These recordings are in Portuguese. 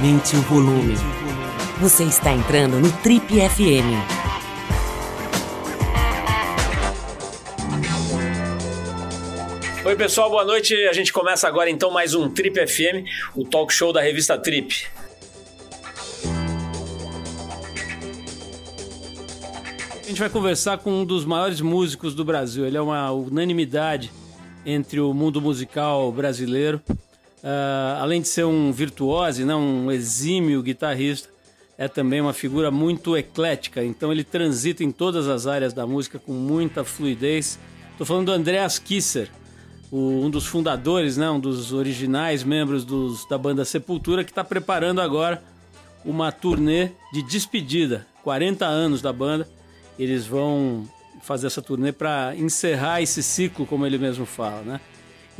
Aumente o volume. Você está entrando no Trip FM. Oi, pessoal, boa noite. A gente começa agora então mais um Trip FM, o talk show da revista Trip. A gente vai conversar com um dos maiores músicos do Brasil. Ele é uma unanimidade entre o mundo musical brasileiro. Uh, além de ser um virtuose, né, um exímio guitarrista, é também uma figura muito eclética. Então ele transita em todas as áreas da música com muita fluidez. Estou falando do Andreas Kisser, o, um dos fundadores, né, um dos originais membros dos, da banda Sepultura, que está preparando agora uma turnê de despedida. 40 anos da banda. Eles vão fazer essa turnê para encerrar esse ciclo, como ele mesmo fala, né?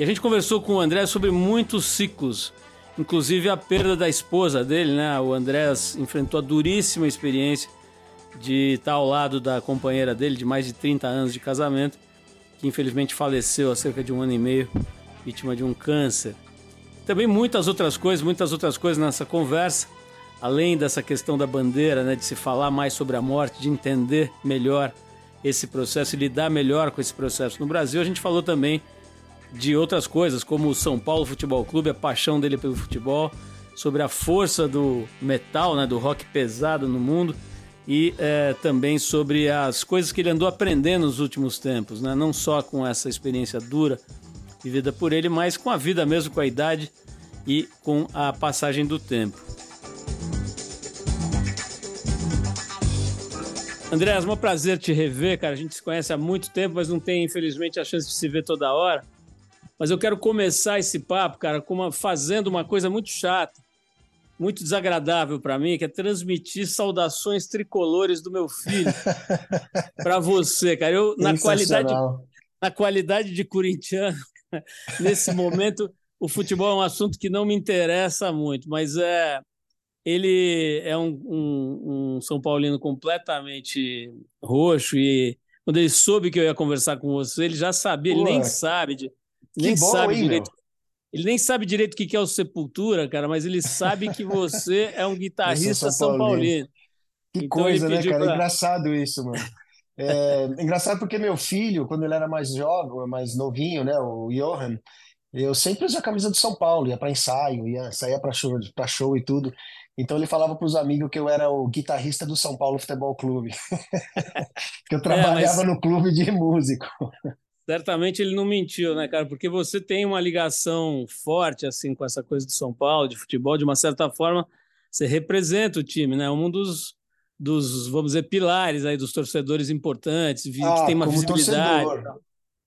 E a gente conversou com o André sobre muitos ciclos, inclusive a perda da esposa dele, né? O André enfrentou a duríssima experiência de estar ao lado da companheira dele de mais de 30 anos de casamento, que infelizmente faleceu há cerca de um ano e meio, vítima de um câncer. Também muitas outras coisas, muitas outras coisas nessa conversa, além dessa questão da bandeira, né, de se falar mais sobre a morte, de entender melhor esse processo e lidar melhor com esse processo no Brasil. A gente falou também de outras coisas, como o São Paulo Futebol Clube, a paixão dele pelo futebol, sobre a força do metal, né, do rock pesado no mundo e é, também sobre as coisas que ele andou aprendendo nos últimos tempos, né? não só com essa experiência dura vivida por ele, mas com a vida mesmo, com a idade e com a passagem do tempo. André, é um prazer te rever, cara. A gente se conhece há muito tempo, mas não tem, infelizmente, a chance de se ver toda hora. Mas eu quero começar esse papo, cara, uma, fazendo uma coisa muito chata, muito desagradável para mim, que é transmitir saudações tricolores do meu filho para você, cara. Eu na qualidade na qualidade de corintiano, nesse momento o futebol é um assunto que não me interessa muito, mas é ele é um, um, um São Paulino completamente roxo e quando ele soube que eu ia conversar com você, ele já sabia, Pô, ele nem sabe de nem bom, sabe hein, direito. Meu? Ele nem sabe direito o que é o Sepultura, cara, mas ele sabe que você é um guitarrista São, São Paulino. Que então coisa, né, cara? Pra... Engraçado isso, mano. É, engraçado porque meu filho, quando ele era mais jovem, mais novinho, né, o Johan, eu sempre usei a camisa do São Paulo, ia para ensaio, ia saía para show, para show e tudo. Então ele falava para os amigos que eu era o guitarrista do São Paulo Futebol Clube, que eu trabalhava é, mas... no clube de músico. Certamente ele não mentiu, né, cara? Porque você tem uma ligação forte assim com essa coisa de São Paulo, de futebol, de uma certa forma, você representa o time, né? Um dos, dos vamos dizer, pilares aí dos torcedores importantes, ah, que tem uma visibilidade. Torcedor,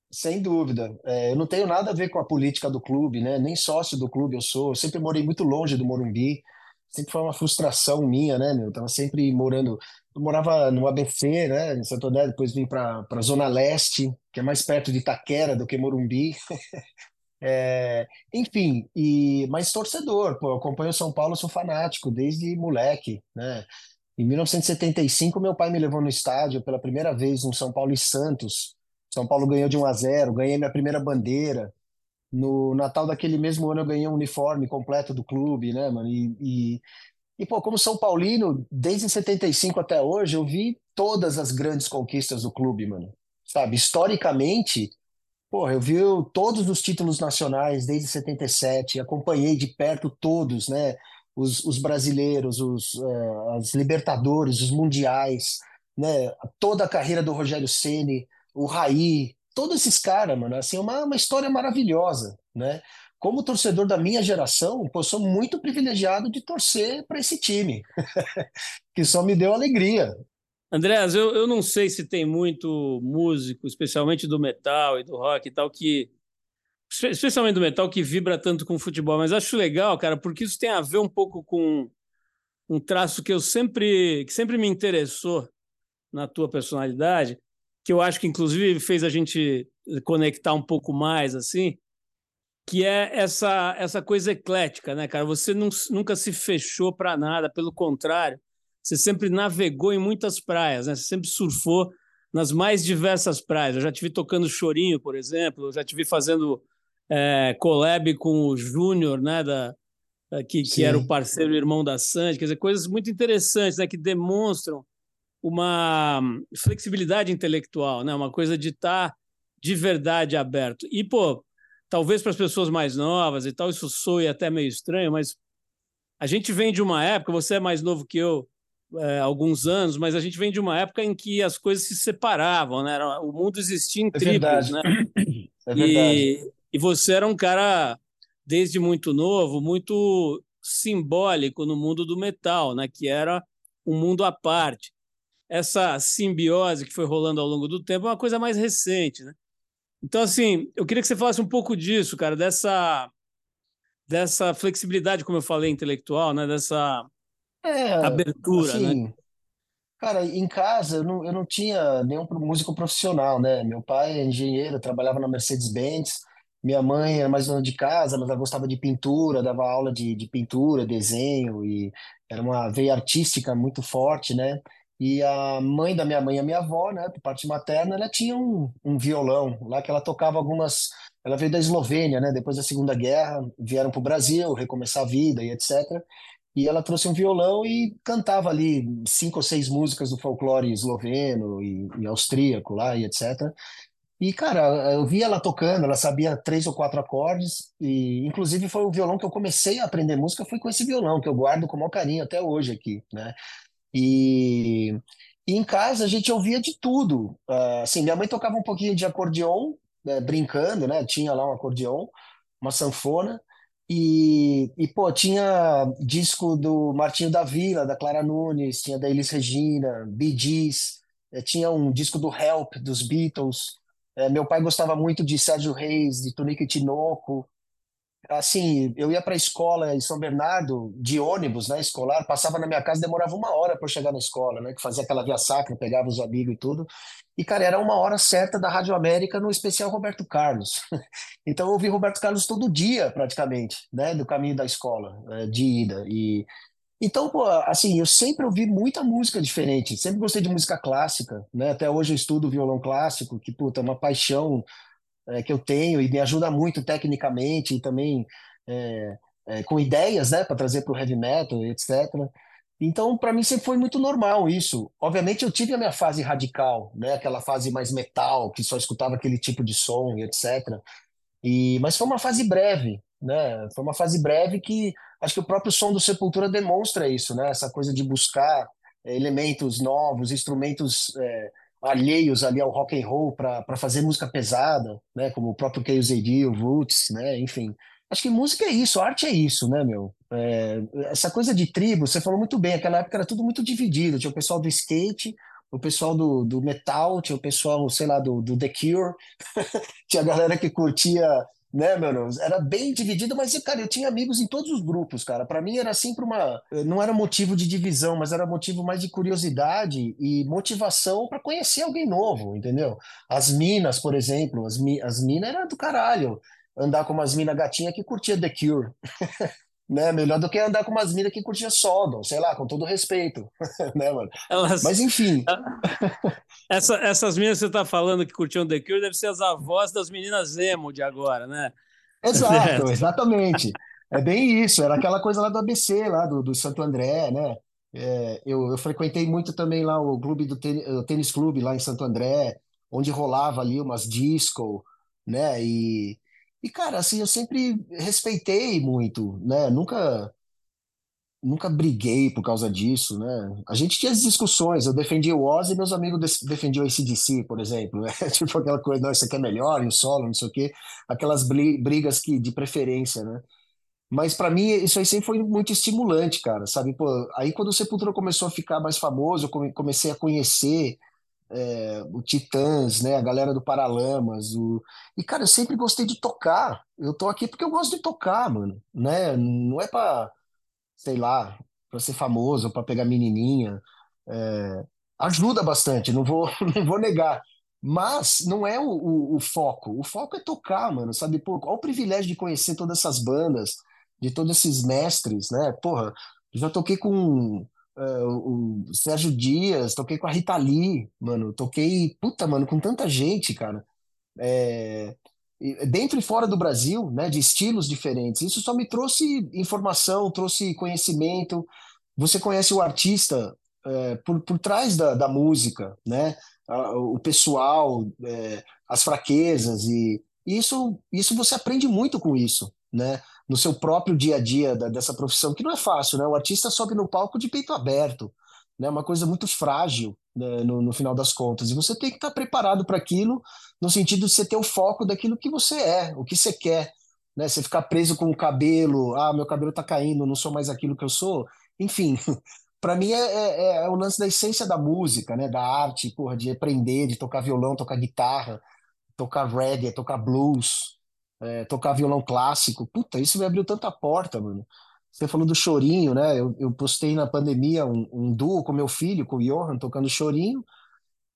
sem dúvida. É, eu não tenho nada a ver com a política do clube, né? Nem sócio do clube eu sou. Eu sempre morei muito longe do Morumbi. Sempre foi uma frustração minha, né, meu? Eu tava sempre morando eu morava no ABC, né, em Santo André, depois vim para a Zona Leste, que é mais perto de Itaquera do que Morumbi. é, enfim, e mas torcedor, pô, eu acompanho São Paulo, sou fanático desde moleque, né? Em 1975, meu pai me levou no estádio pela primeira vez no São Paulo e Santos. São Paulo ganhou de 1 a 0, ganhei minha primeira bandeira. No Natal daquele mesmo ano eu ganhei um uniforme completo do clube, né, mano? E, e e, pô, como São Paulino, desde 75 até hoje, eu vi todas as grandes conquistas do clube, mano. Sabe, historicamente, pô, eu vi todos os títulos nacionais desde 77, acompanhei de perto todos, né? Os, os brasileiros, os, uh, as Libertadores, os Mundiais, né? Toda a carreira do Rogério Ceni, o Raí, todos esses caras, mano, assim, uma, uma história maravilhosa, né? como torcedor da minha geração, pô, sou muito privilegiado de torcer para esse time, que só me deu alegria. Andréas, eu, eu não sei se tem muito músico, especialmente do metal e do rock e tal, que. Especialmente do metal, que vibra tanto com futebol, mas acho legal, cara, porque isso tem a ver um pouco com um traço que eu sempre, que sempre me interessou na tua personalidade, que eu acho que inclusive fez a gente conectar um pouco mais, assim, que é essa essa coisa eclética, né, cara? Você não, nunca se fechou para nada, pelo contrário, você sempre navegou em muitas praias, né? Você sempre surfou nas mais diversas praias. Eu já te vi tocando chorinho, por exemplo, eu já te vi fazendo é, collab com o Júnior, né, da, que, que era o parceiro irmão da Sandy, quer dizer, coisas muito interessantes, né, que demonstram uma flexibilidade intelectual, né, uma coisa de estar tá de verdade aberto. E, pô, talvez para as pessoas mais novas e tal, isso soe até meio estranho, mas a gente vem de uma época, você é mais novo que eu, é, alguns anos, mas a gente vem de uma época em que as coisas se separavam, né? O mundo existia em é tribos, né? É verdade. E, e você era um cara desde muito novo, muito simbólico no mundo do metal, né? Que era um mundo à parte. Essa simbiose que foi rolando ao longo do tempo é uma coisa mais recente, né? Então, assim, eu queria que você falasse um pouco disso, cara, dessa dessa flexibilidade, como eu falei, intelectual, né? Dessa é, abertura, né? assim, né? Cara, em casa eu não, eu não tinha nenhum músico profissional, né? Meu pai é engenheiro, trabalhava na Mercedes-Benz. Minha mãe era mais dona de casa, mas ela gostava de pintura, dava aula de, de pintura, desenho, e era uma veia artística muito forte, né? E a mãe da minha mãe, a minha avó, né, por parte materna, ela tinha um, um violão lá que ela tocava algumas. Ela veio da Eslovênia, né? Depois da Segunda Guerra, vieram para o Brasil, recomeçar a vida e etc. E ela trouxe um violão e cantava ali cinco ou seis músicas do folclore esloveno e, e austríaco lá e etc. E, cara, eu via ela tocando, ela sabia três ou quatro acordes, e inclusive foi o violão que eu comecei a aprender música, foi com esse violão, que eu guardo com o maior carinho até hoje aqui, né? E, e em casa a gente ouvia de tudo. Uh, assim, minha mãe tocava um pouquinho de acordeon, né, brincando, né? Tinha lá um acordeon, uma sanfona, e, e, pô, tinha disco do Martinho da Vila, da Clara Nunes, tinha da Elis Regina, Bee Gees, eh, tinha um disco do Help, dos Beatles. Eh, meu pai gostava muito de Sérgio Reis, de Tonico Tinoco assim, eu ia para a escola em São Bernardo de ônibus, né, escolar, passava na minha casa, demorava uma hora para chegar na escola, né, que fazia aquela via sacra, pegava os amigos e tudo. E cara, era uma hora certa da Rádio América no especial Roberto Carlos. então eu ouvi Roberto Carlos todo dia, praticamente, né, do caminho da escola, eh, de ida. E então, pô, assim, eu sempre ouvi muita música diferente, sempre gostei de música clássica, né? Até hoje eu estudo violão clássico, que puta, é uma paixão é, que eu tenho e me ajuda muito tecnicamente e também é, é, com ideias, né, para trazer para o heavy metal, etc. Então, para mim sempre foi muito normal isso. Obviamente, eu tive a minha fase radical, né, aquela fase mais metal, que só escutava aquele tipo de som e etc. E, mas foi uma fase breve, né? Foi uma fase breve que acho que o próprio som do Sepultura demonstra isso, né? Essa coisa de buscar elementos novos, instrumentos é, alheios ali ao rock and roll para fazer música pesada, né? Como o próprio KZD, o Roots, né? Enfim, acho que música é isso, arte é isso, né, meu? É, essa coisa de tribo, você falou muito bem, aquela época era tudo muito dividido, tinha o pessoal do skate, o pessoal do, do metal, tinha o pessoal, sei lá, do, do The Cure, tinha a galera que curtia né, mano? Era bem dividido, mas, cara, eu tinha amigos em todos os grupos, cara. Para mim era sempre uma. Não era motivo de divisão, mas era motivo mais de curiosidade e motivação para conhecer alguém novo, entendeu? As minas, por exemplo, as, mi... as minas era do caralho. Andar com umas minas gatinhas que curtia The Cure. né? Melhor do que andar com umas minas que curtia Sodom, sei lá, com todo respeito, né, mano? Elas... Mas enfim. Essa, essas meninas que você tá falando que curtiam The Cure devem ser as avós das meninas emo de agora, né? Exato, exatamente. É bem isso, era aquela coisa lá do ABC, lá do, do Santo André, né? É, eu, eu, frequentei muito também lá o clube do tênis, o tênis clube lá em Santo André, onde rolava ali umas disco, né? E, e, cara, assim, eu sempre respeitei muito, né? Nunca, nunca briguei por causa disso, né? A gente tinha as discussões, eu defendia o Ozzy e meus amigos defendiam o ACDC, por exemplo, né? Tipo aquela coisa, não, isso aqui é melhor, e o solo, não sei o quê. Aquelas brigas que, de preferência, né? Mas para mim isso aí sempre foi muito estimulante, cara, sabe? Pô, aí quando o Sepultura começou a ficar mais famoso, eu comecei a conhecer é, o Titãs, né, a galera do Paralamas, o... e cara, eu sempre gostei de tocar. Eu tô aqui porque eu gosto de tocar, mano, né? Não é para, sei lá, para ser famoso, para pegar menininha. É... Ajuda bastante, não vou, não vou negar. Mas não é o, o, o, foco. O foco é tocar, mano, sabe? Pô, qual o privilégio de conhecer todas essas bandas, de todos esses mestres, né? Porra, já toquei com Uh, o Sérgio Dias, toquei com a Rita Lee, mano, toquei, puta, mano, com tanta gente, cara. É, dentro e fora do Brasil, né, de estilos diferentes. Isso só me trouxe informação, trouxe conhecimento. Você conhece o artista é, por, por trás da, da música, né? O pessoal, é, as fraquezas e isso, isso você aprende muito com isso, né? No seu próprio dia a dia da, dessa profissão, que não é fácil, né? O artista sobe no palco de peito aberto, né? Uma coisa muito frágil né? no, no final das contas. E você tem que estar preparado para aquilo, no sentido de você ter o foco daquilo que você é, o que você quer, né? Você ficar preso com o cabelo, ah, meu cabelo está caindo, não sou mais aquilo que eu sou. Enfim, para mim é, é, é, o lance da essência da música, né? Da arte, porra, de aprender, de tocar violão, tocar guitarra, tocar reggae, tocar blues, é, tocar violão clássico. Puta, isso me abriu tanta porta, mano. Você falou do chorinho, né? Eu, eu postei na pandemia um, um, duo com meu filho, com o Johan, tocando chorinho.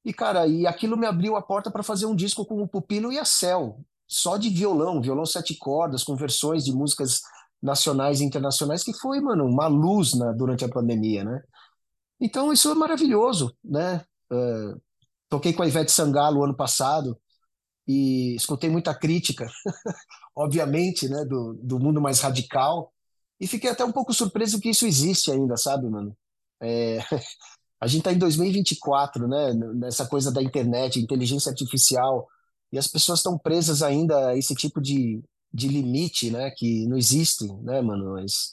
E, cara, e aquilo me abriu a porta para fazer um disco com o Pupilo e a Cel, só de violão, violão sete cordas, com versões de músicas nacionais e internacionais, que foi, mano, uma luz na, durante a pandemia, né? Então, isso é maravilhoso, né? Uh, toquei com a Ivete Sangalo ano passado, e escutei muita crítica, obviamente, né, do, do mundo mais radical, e fiquei até um pouco surpreso que isso existe ainda, sabe, mano? É, a gente tá em 2024, né, nessa coisa da internet, inteligência artificial, e as pessoas estão presas ainda a esse tipo de, de limite, né, que não existe, né, mano? Mas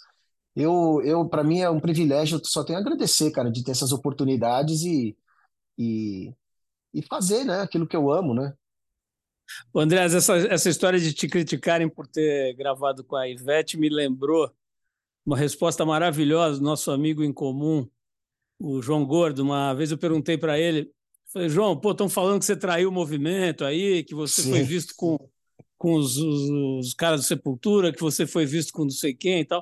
eu, eu para mim é um privilégio, só tenho a agradecer, cara, de ter essas oportunidades e, e, e fazer, né, aquilo que eu amo, né? André, essa, essa história de te criticarem por ter gravado com a Ivete me lembrou uma resposta maravilhosa do nosso amigo em comum, o João Gordo. Uma vez eu perguntei para ele, falei, João, pô, estão falando que você traiu o movimento aí, que você Sim. foi visto com, com os, os, os, caras do Sepultura, que você foi visto com não sei quem e tal.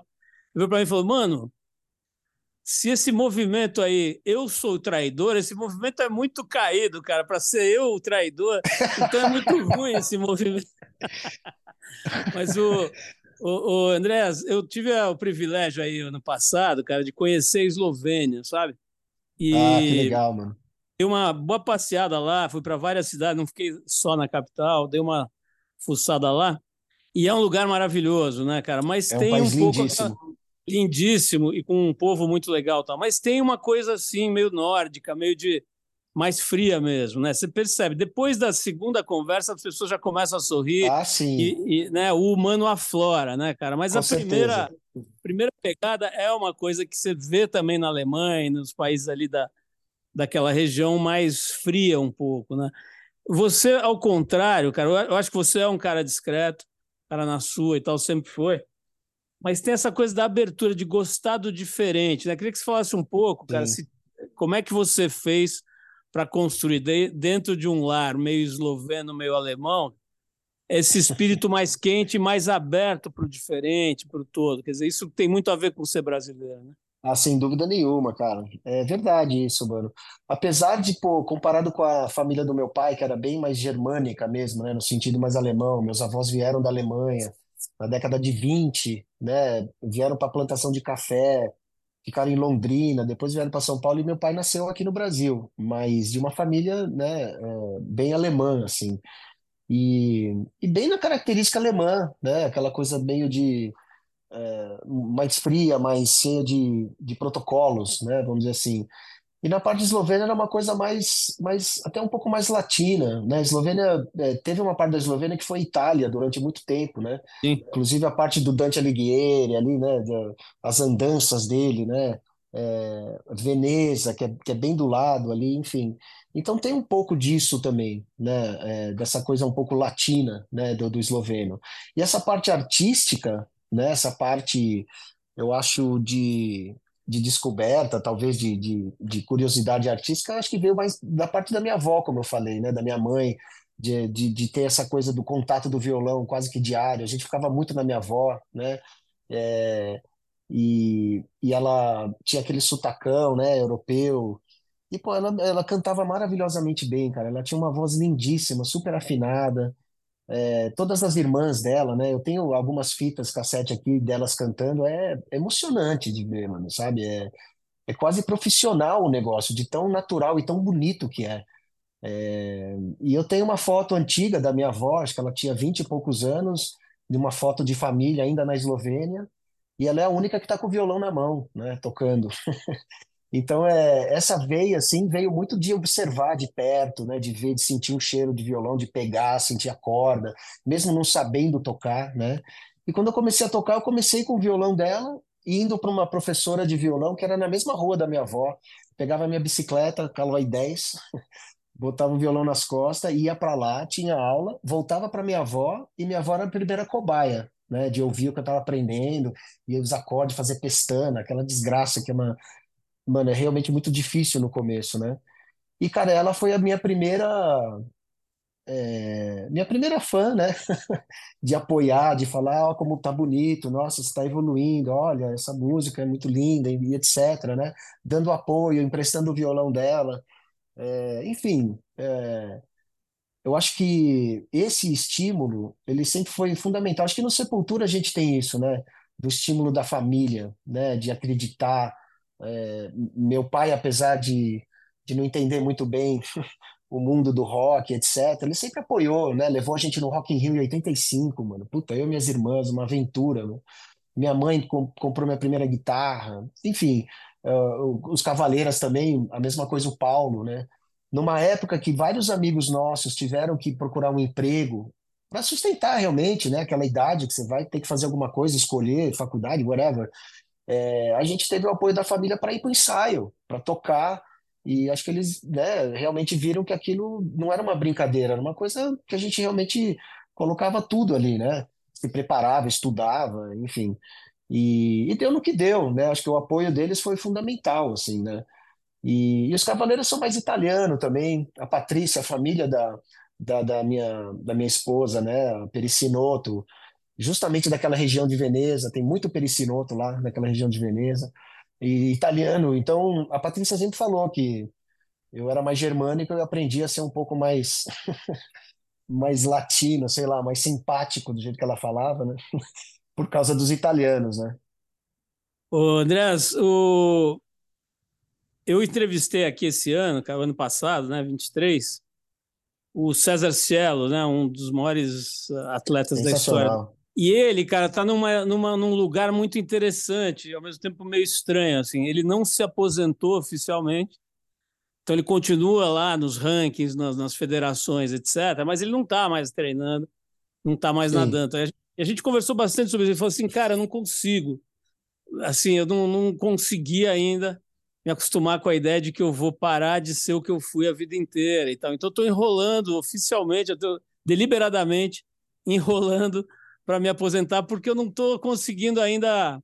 Ele veio para mim e falou, mano, se esse movimento aí, eu sou o traidor, esse movimento é muito caído, cara, para ser eu o traidor, então é muito ruim esse movimento. Mas o, o, o Andrés, eu tive o privilégio aí ano passado, cara, de conhecer a Eslovênia, sabe? E ah, que legal, mano. Dei uma boa passeada lá, fui para várias cidades, não fiquei só na capital, dei uma fuçada lá. E é um lugar maravilhoso, né, cara? Mas é um tem um pouco. Lindíssimo e com um povo muito legal, tal. Mas tem uma coisa assim meio nórdica, meio de mais fria mesmo, né? Você percebe. Depois da segunda conversa, as pessoas já começam a sorrir. Ah, sim. E, e né, o humano aflora, né, cara? Mas com a primeira, primeira pegada é uma coisa que você vê também na Alemanha, nos países ali da, daquela região mais fria um pouco, né? Você, ao contrário, cara, eu acho que você é um cara discreto, cara na sua e tal, sempre foi mas tem essa coisa da abertura, de gostar do diferente, né? Queria que você falasse um pouco, cara, se, como é que você fez para construir de, dentro de um lar meio esloveno, meio alemão, esse espírito mais quente, mais aberto para o diferente, para o todo. Quer dizer, isso tem muito a ver com ser brasileiro, né? Ah, sem dúvida nenhuma, cara. É verdade isso, mano. Apesar de, pô, comparado com a família do meu pai, que era bem mais germânica mesmo, né, no sentido mais alemão, meus avós vieram da Alemanha, na década de 20, né? Vieram para a plantação de café, ficaram em Londrina, depois vieram para São Paulo e meu pai nasceu aqui no Brasil, mas de uma família, né, é, bem alemã, assim. E, e bem na característica alemã, né? Aquela coisa meio de é, mais fria, mais cheia de, de protocolos, né? Vamos dizer assim. E na parte eslovena era uma coisa mais, mais até um pouco mais latina, né? A Eslovênia é, teve uma parte da Eslovênia que foi Itália durante muito tempo, né? Sim. Inclusive a parte do Dante Alighieri ali, né? As andanças dele, né? É, Veneza, que é, que é bem do lado ali, enfim. Então tem um pouco disso também, né? É, dessa coisa um pouco latina, né? Do, do esloveno. E essa parte artística, né? Essa parte, eu acho de de descoberta, talvez de, de, de, curiosidade artística, acho que veio mais da parte da minha avó, como eu falei, né, da minha mãe, de, de, de, ter essa coisa do contato do violão quase que diário. A gente ficava muito na minha avó, né? É, e, e ela tinha aquele sutacão, né, europeu. E, pô, ela, ela cantava maravilhosamente bem, cara. Ela tinha uma voz lindíssima, super afinada é, todas as irmãs dela, né? Eu tenho algumas fitas cassete aqui delas cantando, é, emocionante de ver, mano, sabe? É, é quase profissional o negócio, de tão natural e tão bonito que é. É, e eu tenho uma foto antiga da minha avó, acho que ela tinha vinte e poucos anos, de uma foto de família ainda na Eslovênia, e ela é a única que está com o violão na mão, né, tocando. Então, é, essa veia, assim, veio muito de observar de perto, né, de ver, de sentir um cheiro de violão, de pegar, sentir a corda, mesmo não sabendo tocar, né? E quando eu comecei a tocar, eu comecei com o violão dela, indo para uma professora de violão que era na mesma rua da minha avó. Pegava a minha bicicleta, Caloi 10, botava o violão nas costas, ia para lá, tinha aula, voltava para minha avó e minha avó era a primeira cobaia, né, de ouvir o que eu estava aprendendo, e os acordes, fazer pestana, aquela desgraça que é uma mano, é realmente muito difícil no começo, né? E, cara, ela foi a minha primeira, é, minha primeira fã, né? De apoiar, de falar, ó, como tá bonito, nossa, você está evoluindo, olha, essa música é muito linda, e etc, né? Dando apoio, emprestando o violão dela. É, enfim, é, eu acho que esse estímulo, ele sempre foi fundamental. Acho que no Sepultura a gente tem isso, né? Do estímulo da família, né? De acreditar, é, meu pai, apesar de, de não entender muito bem o mundo do rock, etc., ele sempre apoiou, né? Levou a gente no Rock in Rio em 85, mano. Puta, eu e minhas irmãs, uma aventura, né? Minha mãe comprou minha primeira guitarra. Enfim, uh, os Cavaleiras também, a mesma coisa o Paulo, né? Numa época que vários amigos nossos tiveram que procurar um emprego para sustentar realmente, né? Aquela idade que você vai ter que fazer alguma coisa, escolher faculdade, whatever é, a gente teve o apoio da família para ir para o ensaio, para tocar, e acho que eles né, realmente viram que aquilo não era uma brincadeira, era uma coisa que a gente realmente colocava tudo ali, né? Se preparava, estudava, enfim. E, e deu no que deu, né? Acho que o apoio deles foi fundamental, assim, né? E, e os Cavaleiros são mais italianos também. A Patrícia, a família da, da, da minha, da minha esposa, né? A Pericinoto, justamente daquela região de Veneza, tem muito pericinoto lá naquela região de Veneza, e italiano. Então, a Patrícia sempre falou que eu era mais germânico e eu aprendi a ser um pouco mais mais latino, sei lá, mais simpático do jeito que ela falava, né? Por causa dos italianos, né? Ô, Andrés, o... eu entrevistei aqui esse ano, ano passado, né, 23, o César Cielo, né, um dos maiores atletas da história e ele, cara, tá numa, numa, num lugar muito interessante, ao mesmo tempo meio estranho, assim. Ele não se aposentou oficialmente, então ele continua lá nos rankings, nas, nas federações, etc. Mas ele não está mais treinando, não está mais Sim. nadando. A gente, a gente conversou bastante sobre isso. Ele falou assim, cara, eu não consigo. Assim, eu não, não consegui ainda me acostumar com a ideia de que eu vou parar de ser o que eu fui a vida inteira e tal. Então, estou enrolando oficialmente, eu tô deliberadamente enrolando para me aposentar, porque eu não estou conseguindo ainda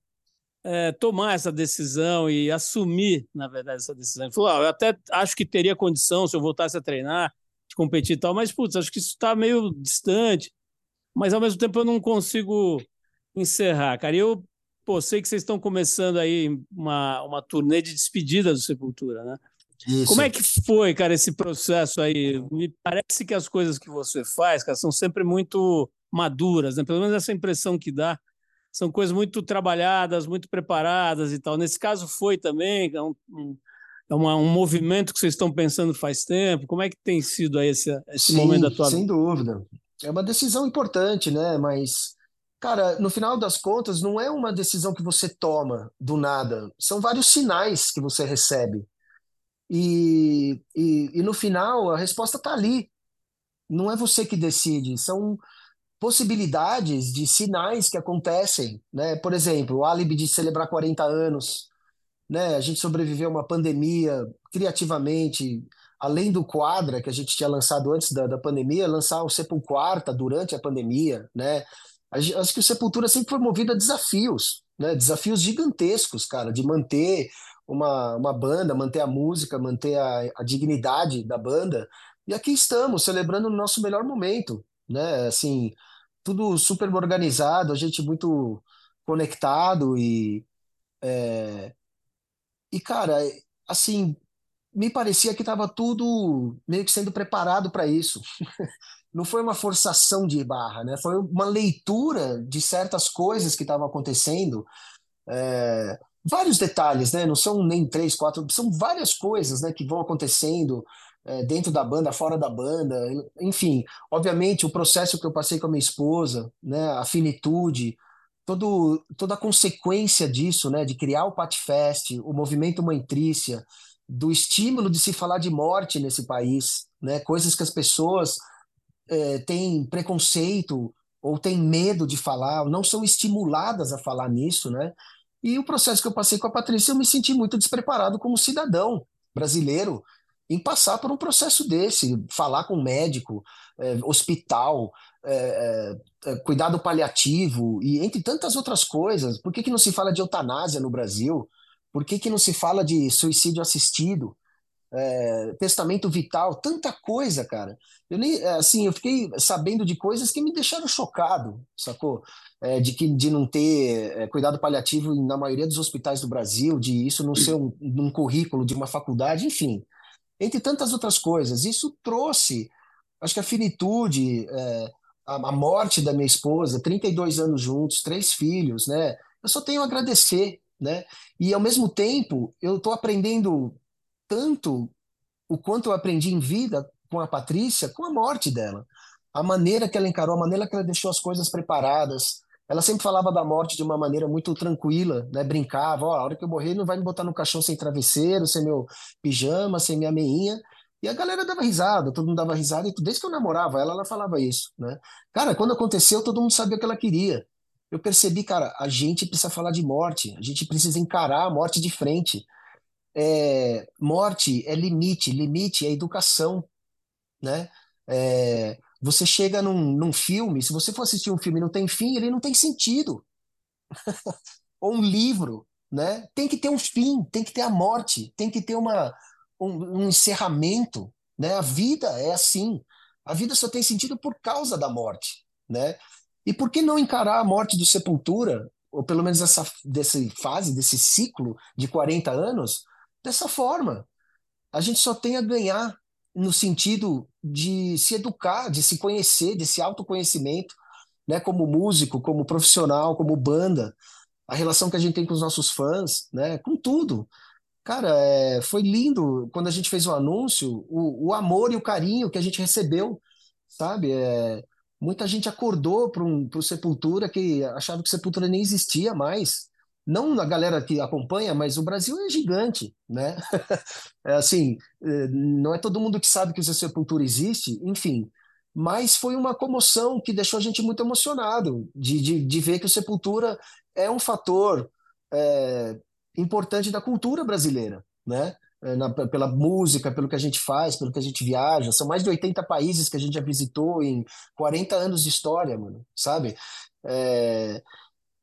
é, tomar essa decisão e assumir, na verdade, essa decisão. Ele falou: ah, eu até acho que teria condição se eu voltasse a treinar, de competir e tal, mas, putz, acho que isso está meio distante, mas ao mesmo tempo eu não consigo encerrar, cara. E eu pô, sei que vocês estão começando aí uma, uma turnê de despedida do Sepultura, né? Isso. Como é que foi, cara, esse processo aí? Me parece que as coisas que você faz, cara, são sempre muito maduras, né? Pelo menos essa impressão que dá. São coisas muito trabalhadas, muito preparadas e tal. Nesse caso foi também, é um, é uma, um movimento que vocês estão pensando faz tempo. Como é que tem sido aí esse, esse Sim, momento da tua sem dúvida. É uma decisão importante, né? Mas, cara, no final das contas, não é uma decisão que você toma do nada. São vários sinais que você recebe. E, e, e no final, a resposta está ali. Não é você que decide, são possibilidades de sinais que acontecem, né? Por exemplo, o álibi de celebrar 40 anos, né? A gente sobreviveu a uma pandemia criativamente, além do Quadra que a gente tinha lançado antes da, da pandemia, lançar o Sepulquarta durante a pandemia, né? Acho que o Sepultura sempre foi movido a desafios, né? Desafios gigantescos, cara, de manter uma, uma banda, manter a música, manter a, a dignidade da banda. E aqui estamos, celebrando o nosso melhor momento, né? Assim, tudo super organizado, a gente muito conectado e é, e cara, assim, me parecia que estava tudo meio que sendo preparado para isso. Não foi uma forçação de barra, né? Foi uma leitura de certas coisas que estavam acontecendo. É, vários detalhes, né? Não são nem três, quatro, são várias coisas, né, que vão acontecendo é, dentro da banda, fora da banda, enfim. Obviamente, o processo que eu passei com a minha esposa, né, a finitude, todo, toda a consequência disso, né, de criar o Patfest, o movimento Mãe Trícia, do estímulo de se falar de morte nesse país, né, coisas que as pessoas é, têm preconceito ou têm medo de falar, não são estimuladas a falar nisso, né? E o processo que eu passei com a Patrícia, eu me senti muito despreparado como cidadão brasileiro em passar por um processo desse, falar com médico, é, hospital, é, é, cuidado paliativo e entre tantas outras coisas. Por que, que não se fala de eutanásia no Brasil? Por que, que não se fala de suicídio assistido? testamento vital, tanta coisa, cara. Eu nem, assim, eu fiquei sabendo de coisas que me deixaram chocado, sacou? De que de não ter cuidado paliativo na maioria dos hospitais do Brasil, de isso não ser um, um currículo de uma faculdade, enfim, entre tantas outras coisas. Isso trouxe, acho que a finitude, é, a, a morte da minha esposa, 32 anos juntos, três filhos, né? Eu só tenho a agradecer, né? E ao mesmo tempo, eu estou aprendendo tanto o quanto eu aprendi em vida com a Patrícia, com a morte dela. A maneira que ela encarou, a maneira que ela deixou as coisas preparadas. Ela sempre falava da morte de uma maneira muito tranquila, né? Brincava, ó, a hora que eu morrer não vai me botar no caixão sem travesseiro, sem meu pijama, sem minha meinha. E a galera dava risada, todo mundo dava risada, e desde que eu namorava ela, ela falava isso, né? Cara, quando aconteceu, todo mundo sabia o que ela queria. Eu percebi, cara, a gente precisa falar de morte, a gente precisa encarar a morte de frente é, morte é limite, limite é educação, né? É, você chega num, num filme, se você for assistir um filme e não tem fim, ele não tem sentido. Ou um livro, né? Tem que ter um fim, tem que ter a morte, tem que ter uma, um, um encerramento, né? A vida é assim. A vida só tem sentido por causa da morte, né? E por que não encarar a morte do Sepultura, ou pelo menos essa dessa fase, desse ciclo de 40 anos, dessa forma. A gente só tem a ganhar no sentido de se educar, de se conhecer, de se autoconhecimento, né, como músico, como profissional, como banda, a relação que a gente tem com os nossos fãs, né, com tudo. Cara, é, foi lindo quando a gente fez o anúncio, o, o amor e o carinho que a gente recebeu, sabe? É, muita gente acordou para um, o Sepultura que achava que Sepultura nem existia mais, não a galera que acompanha, mas o Brasil é gigante, né? é assim, é, não é todo mundo que sabe que o Sepultura existe, enfim. Mas foi uma comoção que deixou a gente muito emocionado de, de, de ver que o Sepultura é um fator é, importante da cultura brasileira, né? É, na, pela música, pelo que a gente faz, pelo que a gente viaja. São mais de 80 países que a gente já visitou em 40 anos de história, mano, sabe? É,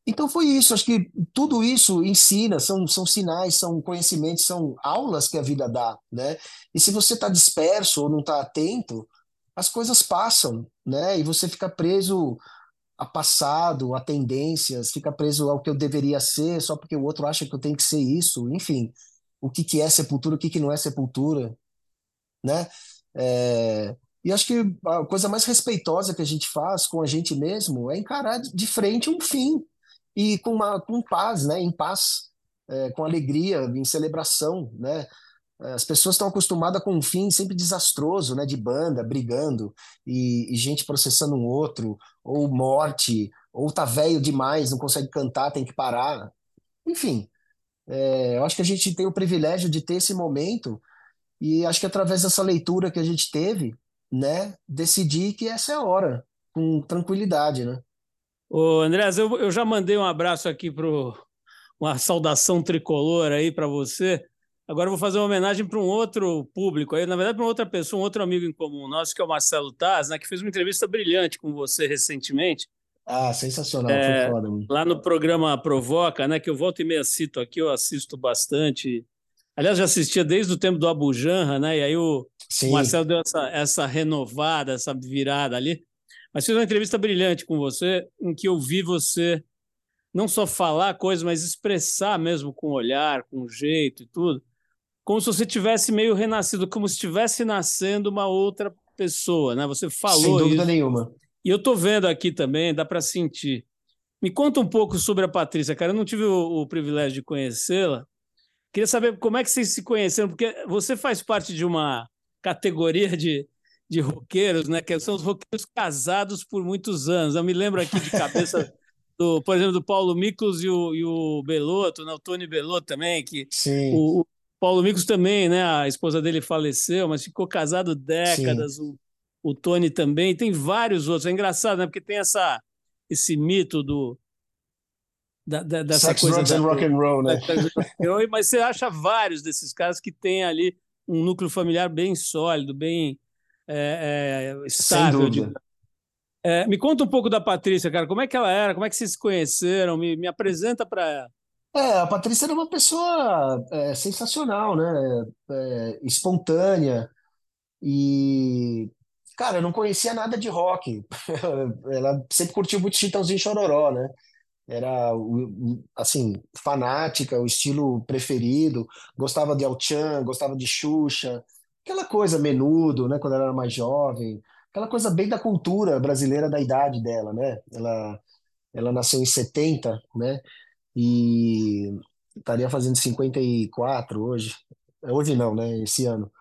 então foi isso, acho que tudo isso ensina, são, são sinais, são conhecimentos, são aulas que a vida dá, né? E se você está disperso ou não está atento, as coisas passam, né? E você fica preso a passado, a tendências, fica preso ao que eu deveria ser só porque o outro acha que eu tenho que ser isso, enfim, o que, que é sepultura, o que, que não é sepultura, né? É, e acho que a coisa mais respeitosa que a gente faz com a gente mesmo é encarar de frente um fim, e com, uma, com paz, né? em paz, é, com alegria, em celebração. Né? As pessoas estão acostumadas com um fim sempre desastroso, né? de banda brigando e, e gente processando um outro, ou morte, ou tá velho demais, não consegue cantar, tem que parar. Enfim, é, eu acho que a gente tem o privilégio de ter esse momento e acho que através dessa leitura que a gente teve, né, decidir que essa é a hora, com tranquilidade, né? Ô, Andrés, eu, eu já mandei um abraço aqui para uma saudação tricolor aí para você. Agora eu vou fazer uma homenagem para um outro público aí, na verdade, para uma outra pessoa, um outro amigo em comum nosso, que é o Marcelo Taz, né, que fez uma entrevista brilhante com você recentemente. Ah, sensacional, é, foi foda. Lá no programa Provoca, né, que eu volto e meia cito aqui, eu assisto bastante. Aliás, já assistia desde o tempo do Abu Janra, né, e aí o, o Marcelo deu essa, essa renovada, essa virada ali. Mas fiz uma entrevista brilhante com você, em que eu vi você não só falar coisas, mas expressar mesmo com o olhar, com o jeito e tudo, como se você tivesse meio renascido, como se estivesse nascendo uma outra pessoa, né? Você falou Sem dúvida isso. nenhuma. E eu tô vendo aqui também, dá para sentir. Me conta um pouco sobre a Patrícia, cara. Eu não tive o, o privilégio de conhecê-la. Queria saber como é que vocês se conheceram, porque você faz parte de uma categoria de, de roqueiros, né? Que são os roqueiros casados por muitos anos. Eu me lembro aqui de cabeça do, por exemplo, do Paulo Miklos e o, e o Belotto, né? O Tony Belotto também, que Sim. O, o Paulo Miklos também, né? A esposa dele faleceu, mas ficou casado décadas. O, o Tony também. Tem vários outros. É engraçado, né? Porque tem essa esse mito do da, da, dessa Sex, coisa drugs da, and rock and roll, né? Mas você acha vários desses caras que têm ali um núcleo familiar bem sólido, bem é, é, estável. De... É, me conta um pouco da Patrícia, cara. Como é que ela era? Como é que vocês se conheceram? Me, me apresenta para ela. É, a Patrícia era uma pessoa é, sensacional, né? É, espontânea e cara, eu não conhecia nada de rock. Ela sempre curtiu muito Chitãozinho Chororó, né? era assim fanática, o estilo preferido, gostava de El Chan, gostava de Xuxa, aquela coisa menudo, né, quando ela era mais jovem, aquela coisa bem da cultura brasileira da idade dela, né? Ela ela nasceu em 70, né? E estaria fazendo 54 hoje. Hoje não, né? Esse ano.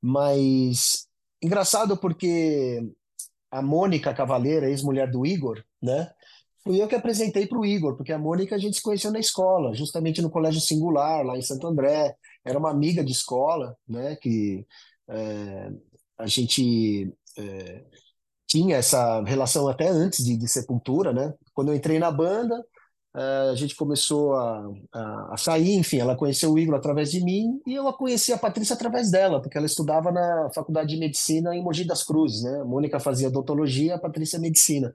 Mas engraçado porque a Mônica Cavaleira, ex-mulher do Igor, né? Fui eu que apresentei para o Igor, porque a Mônica a gente se conheceu na escola, justamente no Colégio Singular, lá em Santo André. Era uma amiga de escola, né? Que é, a gente é, tinha essa relação até antes de, de, Sepultura, né? Quando eu entrei na banda, é, a gente começou a, a, a, sair, enfim, ela conheceu o Igor através de mim e eu a conheci a Patrícia através dela, porque ela estudava na Faculdade de Medicina em Mogi das Cruzes, né? A Mônica fazia odontologia, a Patrícia medicina.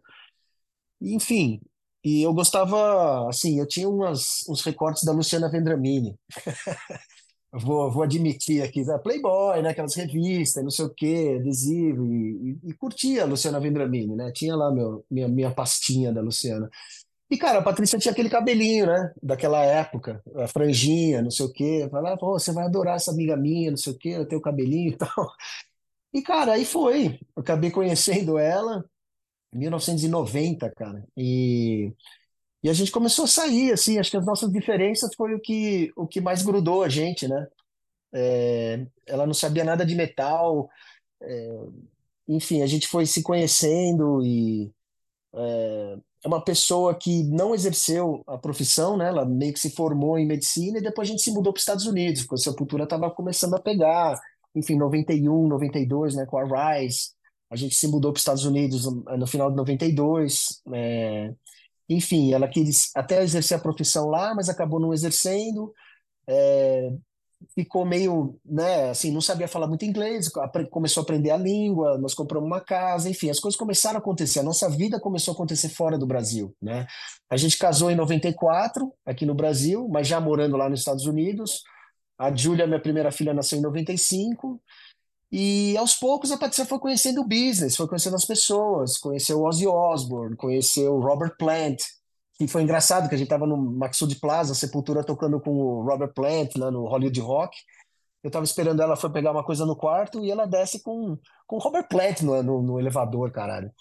Enfim, e eu gostava, assim, eu tinha umas, uns recortes da Luciana Vendramini. vou, vou admitir aqui, né? Playboy, né? aquelas revistas, não sei o quê, adesivo, e, e, e, curtia a Luciana Vendramini, né? Tinha lá meu, minha, minha pastinha da Luciana. E, cara, a Patrícia tinha aquele cabelinho, né? Daquela época, a franjinha, não sei o quê. Falava, pô, você vai adorar essa amiga minha, não sei o quê, eu tenho cabelinho e tal. E, cara, aí foi. Acabei conhecendo ela, 1990, cara. E, e a gente começou a sair, assim, acho que as nossas diferenças foi o que, o que mais grudou a gente, né? É, ela não sabia nada de metal, é, enfim, a gente foi se conhecendo e é, é uma pessoa que não exerceu a profissão, né? Ela meio que se formou em medicina e depois a gente se mudou para os Estados Unidos, porque a Sepultura estava começando a pegar, enfim, 91, 92, né, com a Rise. A gente se mudou para os Estados Unidos no, no, final de 92. É, enfim, ela quis até exercer a profissão lá, mas acabou não exercendo. É, ficou meio, né, assim, não sabia falar muito inglês, começou a aprender a língua, nós compramos uma casa, enfim, as coisas começaram a acontecer, a nossa vida começou a acontecer fora do Brasil, né? A gente casou em 94, aqui no Brasil, mas já morando lá nos Estados Unidos. A Júlia, minha primeira filha, nasceu em 95. E aos poucos a Patrícia foi conhecendo o business, foi conhecendo as pessoas, conheceu o Ozzy Osbourne, conheceu o Robert Plant, que foi engraçado que a gente estava no Maxud Plaza, Sepultura tocando com o Robert Plant lá no Hollywood Rock. Eu estava esperando ela foi pegar uma coisa no quarto e ela desce com, com o Robert Plant no, no, no elevador, caralho.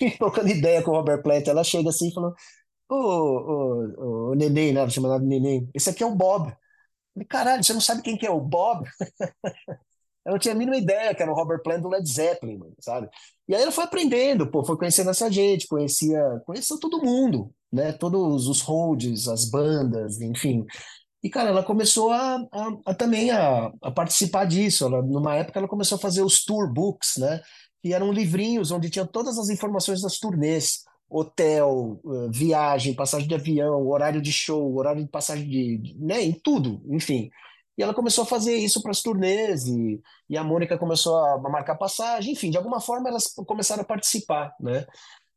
E trocando ideia com o Robert Plant, ela chega assim e falou: Ô, ô, ô, Neném, né? Chamando de Neném, esse aqui é o Bob. Caralho, você não sabe quem que é o Bob? Eu não tinha a mínima ideia que era o Robert Plant do Led Zeppelin, sabe? E aí ela foi aprendendo, pô, foi conhecendo essa gente, conhecia, conheceu todo mundo, né? Todos os holds, as bandas, enfim. E, cara, ela começou a, a, a também a, a, participar disso. Ela, numa época, ela começou a fazer os tour books, né? Que eram livrinhos onde tinha todas as informações das turnês. Hotel, eh, viagem, passagem de avião, horário de show, horário de passagem de, né, em tudo, enfim. E ela começou a fazer isso para as turnês, e, e a Mônica começou a marcar passagem, enfim, de alguma forma elas começaram a participar, né?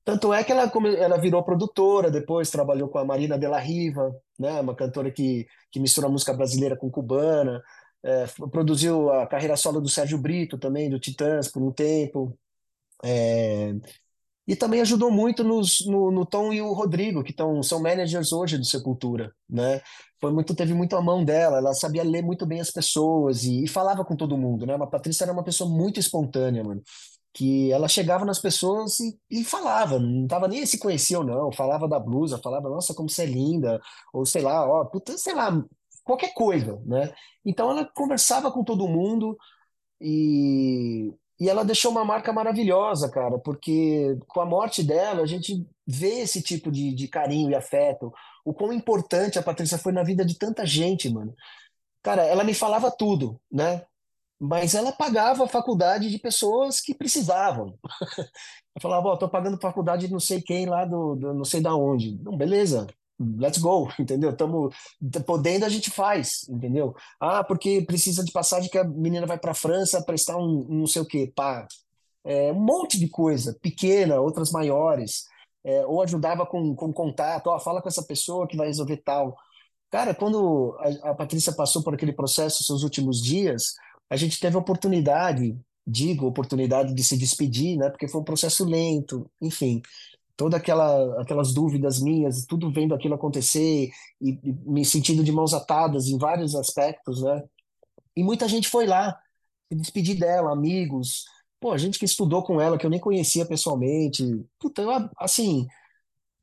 Tanto é que ela, ela virou produtora, depois trabalhou com a Marina de la Riva, né? uma cantora que, que mistura música brasileira com cubana, é, produziu a carreira solo do Sérgio Brito também, do Titãs, por um tempo. É, e também ajudou muito nos, no, no Tom e o Rodrigo, que tão, são managers hoje do Sepultura, né? Foi muito, teve muito a mão dela, ela sabia ler muito bem as pessoas e, e falava com todo mundo, né? A Patrícia era uma pessoa muito espontânea, mano. que ela chegava nas pessoas e, e falava, não tava nem se conhecia ou não, falava da blusa, falava, nossa, como você é linda, ou sei lá, ó, puta, sei lá, qualquer coisa, né? Então ela conversava com todo mundo e, e ela deixou uma marca maravilhosa, cara, porque com a morte dela a gente vê esse tipo de, de carinho e afeto, o quão importante a Patrícia foi na vida de tanta gente, mano. Cara, ela me falava tudo, né? Mas ela pagava a faculdade de pessoas que precisavam. Eu falava, ó, oh, tô pagando faculdade de não sei quem lá do, do não sei da onde. Não, beleza, let's go, entendeu? Estamos podendo, a gente faz, entendeu? Ah, porque precisa de passagem que a menina vai para a França prestar um, um, não sei o quê, pá. É, um monte de coisa, pequena, outras maiores. É, ou ajudava com, com contato, ó, fala com essa pessoa que vai resolver tal. Cara, quando a, a Patrícia passou por aquele processo, seus últimos dias, a gente teve a oportunidade, digo, oportunidade de se despedir, né? Porque foi um processo lento, enfim, toda aquela aquelas dúvidas minhas, tudo vendo aquilo acontecer e, e me sentindo de mãos atadas em vários aspectos, né? E muita gente foi lá se despedir dela, amigos, pô, gente que estudou com ela que eu nem conhecia pessoalmente, puta, eu, assim,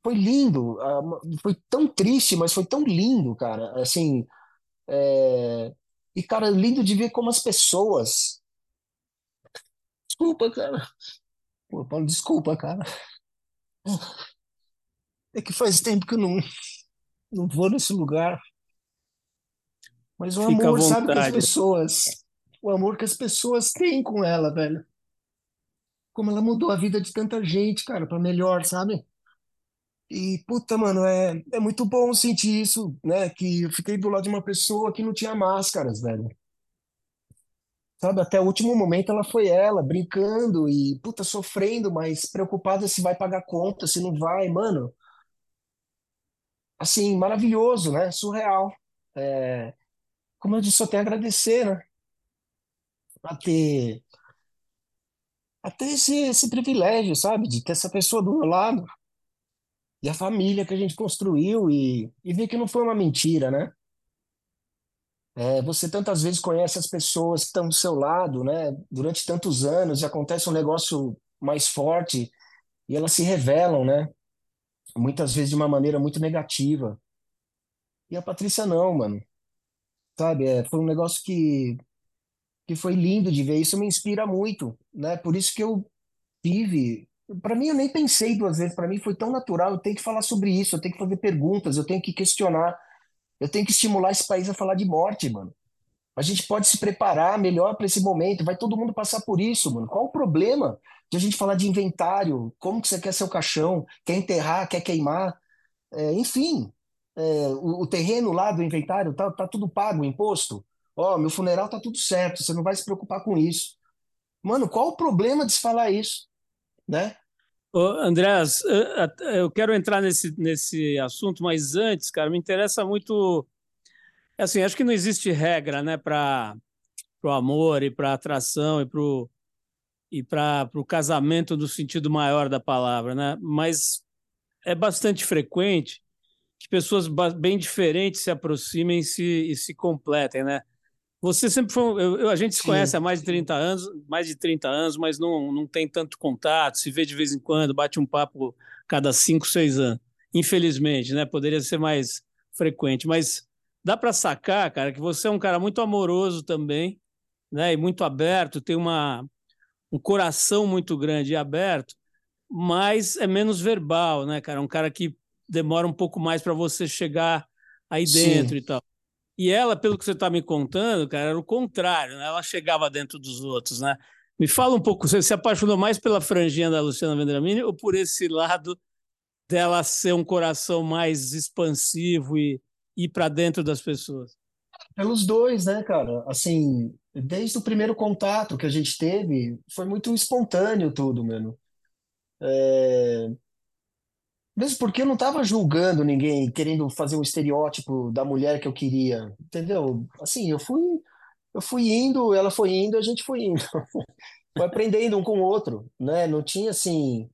foi lindo, ah, foi tão triste, mas foi tão lindo, cara, assim, é, e, cara, lindo de ver como as pessoas. Desculpa, cara. Pô, Paulo, desculpa, cara. É que faz tempo que eu não, não vou nesse lugar. Mas o Fica amor, sabe, que as pessoas. O amor que as pessoas têm com ela, velho. Como ela mudou a vida de tanta gente, cara, pra melhor, sabe? E, puta, mano, é, é muito bom sentir isso, né? Que eu fiquei do lado de uma pessoa que não tinha máscaras, velho. Sabe, até o último momento ela foi ela, brincando e, puta, sofrendo, mas preocupada se vai pagar conta, se não vai, mano. Assim, maravilhoso, né? Surreal. É, como eu disse, só tenho a agradecer, né? A ter, a ter esse, esse privilégio, sabe? De ter essa pessoa do meu lado e a família que a gente construiu e, e ver que não foi uma mentira, né? É, você tantas vezes conhece as pessoas que estão do seu lado, né? Durante tantos anos e acontece um negócio mais forte e elas se revelam, né? Muitas vezes de uma maneira muito negativa. E a Patrícia não, mano. Sabe? É, foi um negócio que, que foi lindo de ver. Isso me inspira muito, né? Por isso que eu tive. Para mim, eu nem pensei duas vezes. Para mim, foi tão natural. Eu tenho que falar sobre isso. Eu tenho que fazer perguntas. Eu tenho que questionar. Eu tenho que estimular esse país a falar de morte, mano. A gente pode se preparar melhor para esse momento. Vai todo mundo passar por isso, mano. Qual o problema de a gente falar de inventário? Como que você quer seu caixão? Quer enterrar? Quer queimar? É, enfim, é, o, o terreno lá do inventário tá, tá tudo pago, o imposto. Ó, meu funeral tá tudo certo. Você não vai se preocupar com isso. Mano, qual o problema de se falar isso, né? Ô, Andrés, eh, eh, eu quero entrar nesse, nesse assunto, mas antes, cara, me interessa muito. Assim, acho que não existe regra, né, para o amor e para atração e para e para o casamento no sentido maior da palavra, né? Mas é bastante frequente que pessoas bem diferentes se aproximem e se, e se completem, né? Você sempre foi. Eu, eu- a gente se conhece Sim, há mais de 30 anos, mais de 30 anos, mas não, não tem tanto contato, se vê de vez em quando, bate um papo cada 5, 6 anos. Infelizmente, né? Poderia ser mais frequente, mas dá para sacar, cara, que você é um cara muito amoroso também, né? E muito aberto, tem uma, um coração muito grande e aberto, mas é menos verbal, né, cara? Um cara que demora um pouco mais para você chegar aí dentro sim. e tal. E ela, pelo que você está me contando, cara, era o contrário, né? Ela chegava dentro dos outros, né? Me fala um pouco, você se apaixonou mais pela franjinha da Luciana Vendramini ou por esse lado dela ser um coração mais expansivo e ir para dentro das pessoas? Pelos dois, né, cara? Assim, desde o primeiro contato que a gente teve, foi muito espontâneo tudo, mano. Mesmo porque eu não tava julgando ninguém, querendo fazer um estereótipo da mulher que eu queria, entendeu? Assim, eu fui, eu fui indo, ela foi indo, a gente foi indo. Foi aprendendo um com o outro, né? Não tinha assim.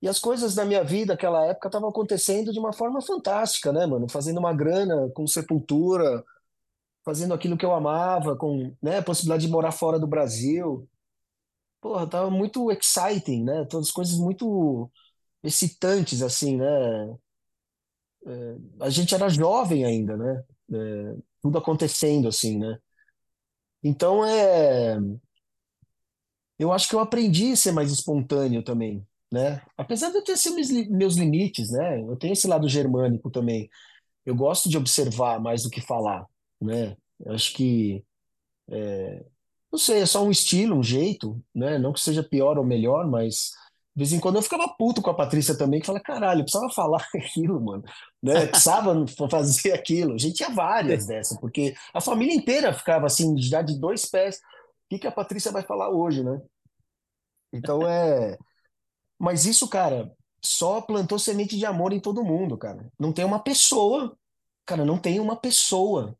E as coisas da minha vida naquela época estavam acontecendo de uma forma fantástica, né, mano? Fazendo uma grana com Sepultura, fazendo aquilo que eu amava, com, né, a possibilidade de morar fora do Brasil. porra, tava muito exciting, né? Todas as coisas muito excitantes, assim, né? É, a gente era jovem ainda, né? É, tudo acontecendo, assim, né? Então, é... Eu acho que eu aprendi a ser mais espontâneo também, né? Apesar de eu ter assim, meus li- meus limites, né? Eu tenho esse lado germânico também. Eu gosto de observar mais do que falar, né? Eu acho que Não sei, é só um estilo, um jeito, né? Não que seja pior ou melhor, mas de vez em quando eu ficava puto com a Patrícia também, que fala, caralho, eu precisava falar aquilo, mano, né? Precisava fazer aquilo. A gente tinha várias dessas, porque a família inteira ficava assim, já de dois pés. O que que a Patrícia vai falar hoje, né? Então é. Mas isso, cara, só plantou semente de amor em todo mundo, cara. Não tem uma pessoa, cara, não tem uma pessoa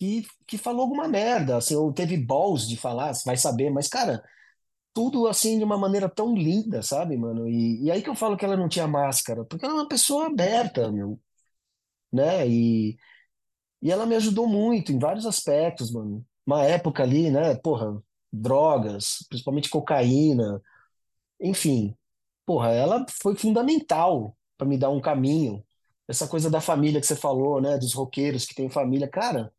que, que falou alguma merda, assim, ou teve balls de falar, vai saber, mas, cara tudo assim de uma maneira tão linda, sabe, mano? E, e aí que eu falo que ela não tinha máscara, porque ela é uma pessoa aberta, meu, né? E, e ela me ajudou muito em vários aspectos, mano. Uma época ali, né? Porra, drogas, principalmente cocaína, enfim. Porra, ela foi fundamental para me dar um caminho. Essa coisa da família que você falou, né? Dos roqueiros que têm família, cara.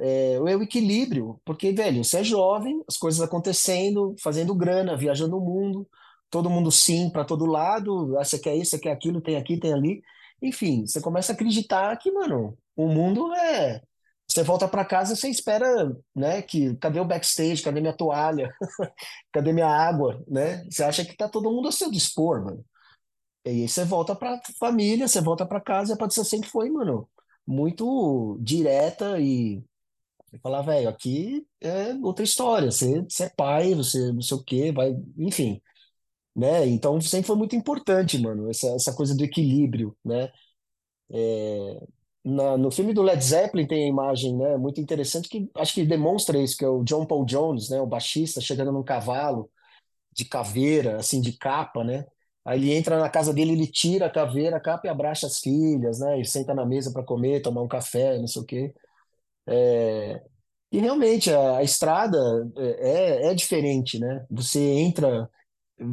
É o equilíbrio, porque, velho, você é jovem, as coisas acontecendo, fazendo grana, viajando o mundo, todo mundo sim para todo lado, ah, você quer isso, você quer aquilo, tem aqui, tem ali. Enfim, você começa a acreditar que, mano, o mundo é. Você volta para casa, você espera, né, que cadê o backstage, cadê minha toalha, cadê minha água, né? Você acha que tá todo mundo a seu dispor, mano. E aí você volta pra família, você volta para casa, e a Patrícia sempre foi, mano, muito direta e e falar, velho, aqui é outra história. Você, você é pai, você não sei o quê, vai, enfim, né? Então sempre foi muito importante, mano, essa, essa coisa do equilíbrio, né? Na, no filme do Led Zeppelin tem a imagem, né, muito interessante que acho que demonstra isso, que é o John Paul Jones, né, o baixista chegando num cavalo de caveira, assim, de capa, né? Aí ele entra na casa dele, ele tira a caveira, a capa e abraça as filhas, né? E senta na mesa para comer, tomar um café, não sei o quê. E realmente a, a estrada é, é é diferente, né? Você entra,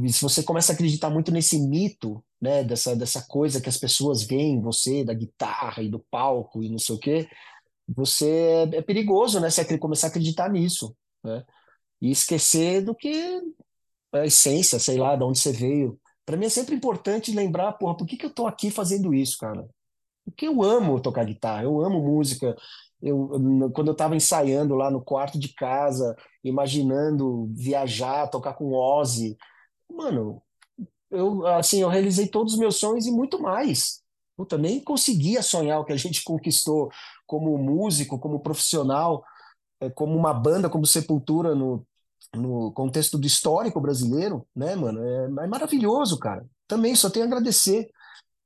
se você começa a acreditar muito nesse mito, né? Dessa, dessa coisa que as pessoas veem em você, da guitarra e do palco e não sei o quê, você é, é perigoso, né? Você começar a acreditar nisso, né? E esquecer do que a essência, sei lá, de onde você veio. Para mim é sempre importante lembrar, porra, por que que eu tô aqui fazendo isso, cara? Porque eu amo tocar guitarra, eu amo música. Eu, eu- quando eu estava ensaiando lá no quarto de casa, imaginando viajar, tocar com Ozzy, mano, eu assim, eu realizei todos os meus sonhos e muito mais. Puta, nem conseguia sonhar o que a gente conquistou como músico, como profissional, eh, como uma banda, como Sepultura no, no contexto do histórico brasileiro, né, mano? É, é maravilhoso, cara. Também só tenho a agradecer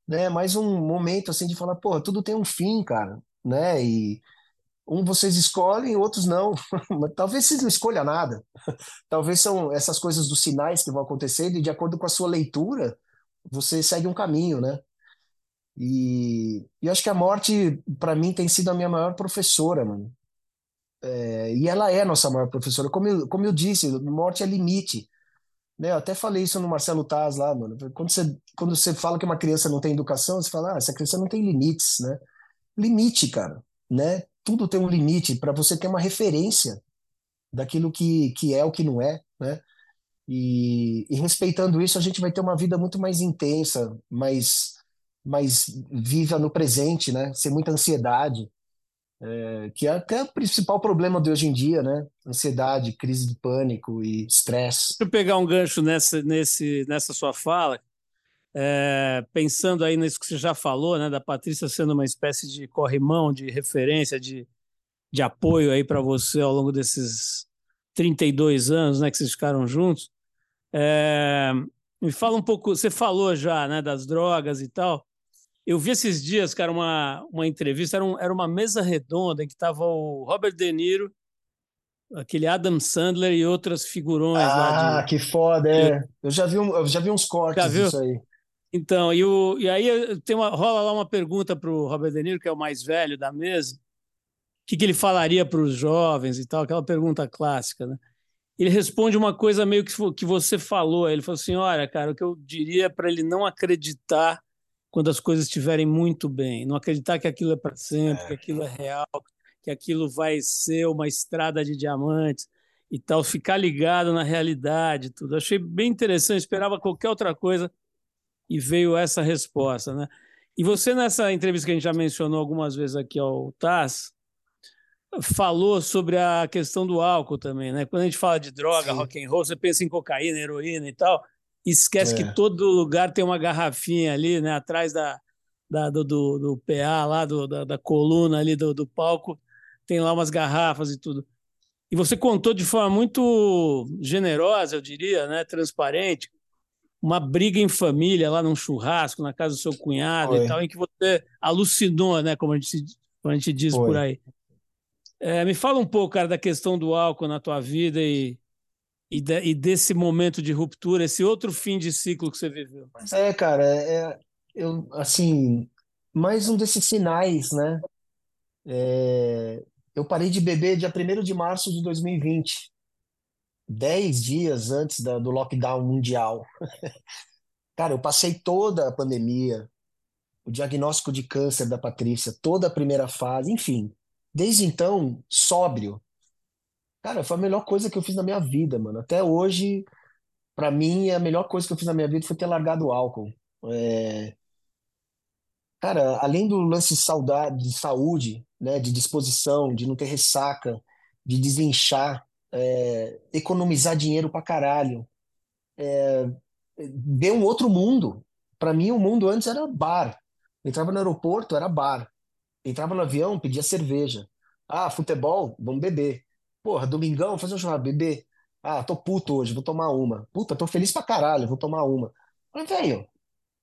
né? Mais um momento assim de falar, pô, tudo tem um fim, cara, né? E um vocês escolhem, outros não. Talvez vocês não escolham nada. Talvez são essas coisas dos sinais que vão acontecendo e de acordo com a sua leitura, você segue um caminho, né? E, e eu acho que a morte, para mim, tem sido a minha maior professora, mano. É, E ela é a nossa maior professora. Como eu, como eu disse, morte é limite. né? Eu até falei isso no Marcelo Taz lá, mano. Quando você, quando você fala que uma criança não tem educação, você fala, ah, essa criança não tem limites, né? Limite, cara, né? Tudo tem um limite para você ter uma referência daquilo que, que é o que não é, né? E, e respeitando isso, a gente vai ter uma vida muito mais intensa, mais, mais viva no presente, né? Sem muita ansiedade, é, que é até o principal problema de hoje em dia, né? Ansiedade, crise de pânico e estresse. Deixa eu pegar um gancho nessa, nesse, nessa sua fala, é, pensando aí nisso que você já falou, né, da Patrícia sendo uma espécie de corrimão, de referência, de, de apoio aí para você ao longo desses 32 anos, né, que vocês ficaram juntos. É, me fala um pouco, você falou já, né, das drogas e tal. Eu vi esses dias, cara, uma, uma entrevista, era, um, era uma mesa redonda em que estava o Robert De Niro, aquele Adam Sandler e outras figurões lá Ah, de. que foda, é. Eu já vi, um, eu já vi uns já cortes viu? disso aí. Então, e, o, e aí tem uma, rola lá uma pergunta para o Robert De Niro, que é o mais velho da mesa, o que, que ele falaria para os jovens e tal, aquela pergunta clássica, né? ele responde uma coisa meio que, que você falou. Ele falou assim: olha, cara, o que eu diria é para ele não acreditar quando as coisas estiverem muito bem, não acreditar que aquilo é para sempre, é. que aquilo é real, que aquilo vai ser uma estrada de diamantes e tal, ficar ligado na realidade, tudo. Achei bem interessante, esperava qualquer outra coisa e veio essa resposta, né? E você nessa entrevista que a gente já mencionou algumas vezes aqui ao TAS, falou sobre a questão do álcool também, né? Quando a gente fala de droga, Sim. rock and roll, você pensa em cocaína, heroína e tal, e esquece é. que todo lugar tem uma garrafinha ali, né? Atrás da, da do, do, do, PA lá, do, da, da coluna ali do, do palco, tem lá umas garrafas e tudo. E você contou de forma muito generosa, eu diria, né? Transparente, uma briga em família lá num churrasco na casa do seu cunhado Foi. e tal, em que você alucinou, né? Como a gente, como a gente diz Foi. por aí. É, me fala um pouco, cara, da questão do álcool na tua vida e, e, de, e, desse momento de ruptura, esse outro fim de ciclo que você viveu. É, cara, é, é, eu, assim, mais um desses sinais, né? É, eu parei de beber dia 1 de março de 2020, dez dias antes da, do lockdown mundial. Cara, eu passei toda a pandemia, o diagnóstico de câncer da Patrícia, toda a primeira fase, enfim, Desde então, sóbrio. Cara, foi a melhor coisa que eu fiz na minha vida, mano. Até hoje, para mim, a melhor coisa que eu fiz na minha vida foi ter largado o álcool. É... Cara, além do lance de saudade, de saúde, né, de disposição, de não ter ressaca, de desinchar, é... economizar dinheiro pra caralho, é... ver um outro mundo. Para mim, o mundo antes era bar. Eu entrava no aeroporto, era bar. Entrava no avião, pedia cerveja. Ah, futebol, vamos beber. Porra, domingão, fazer um churrasco, beber. Ah, tô puto hoje, vou tomar uma. Puta, tô feliz pra caralho, vou tomar uma. Mas, velho,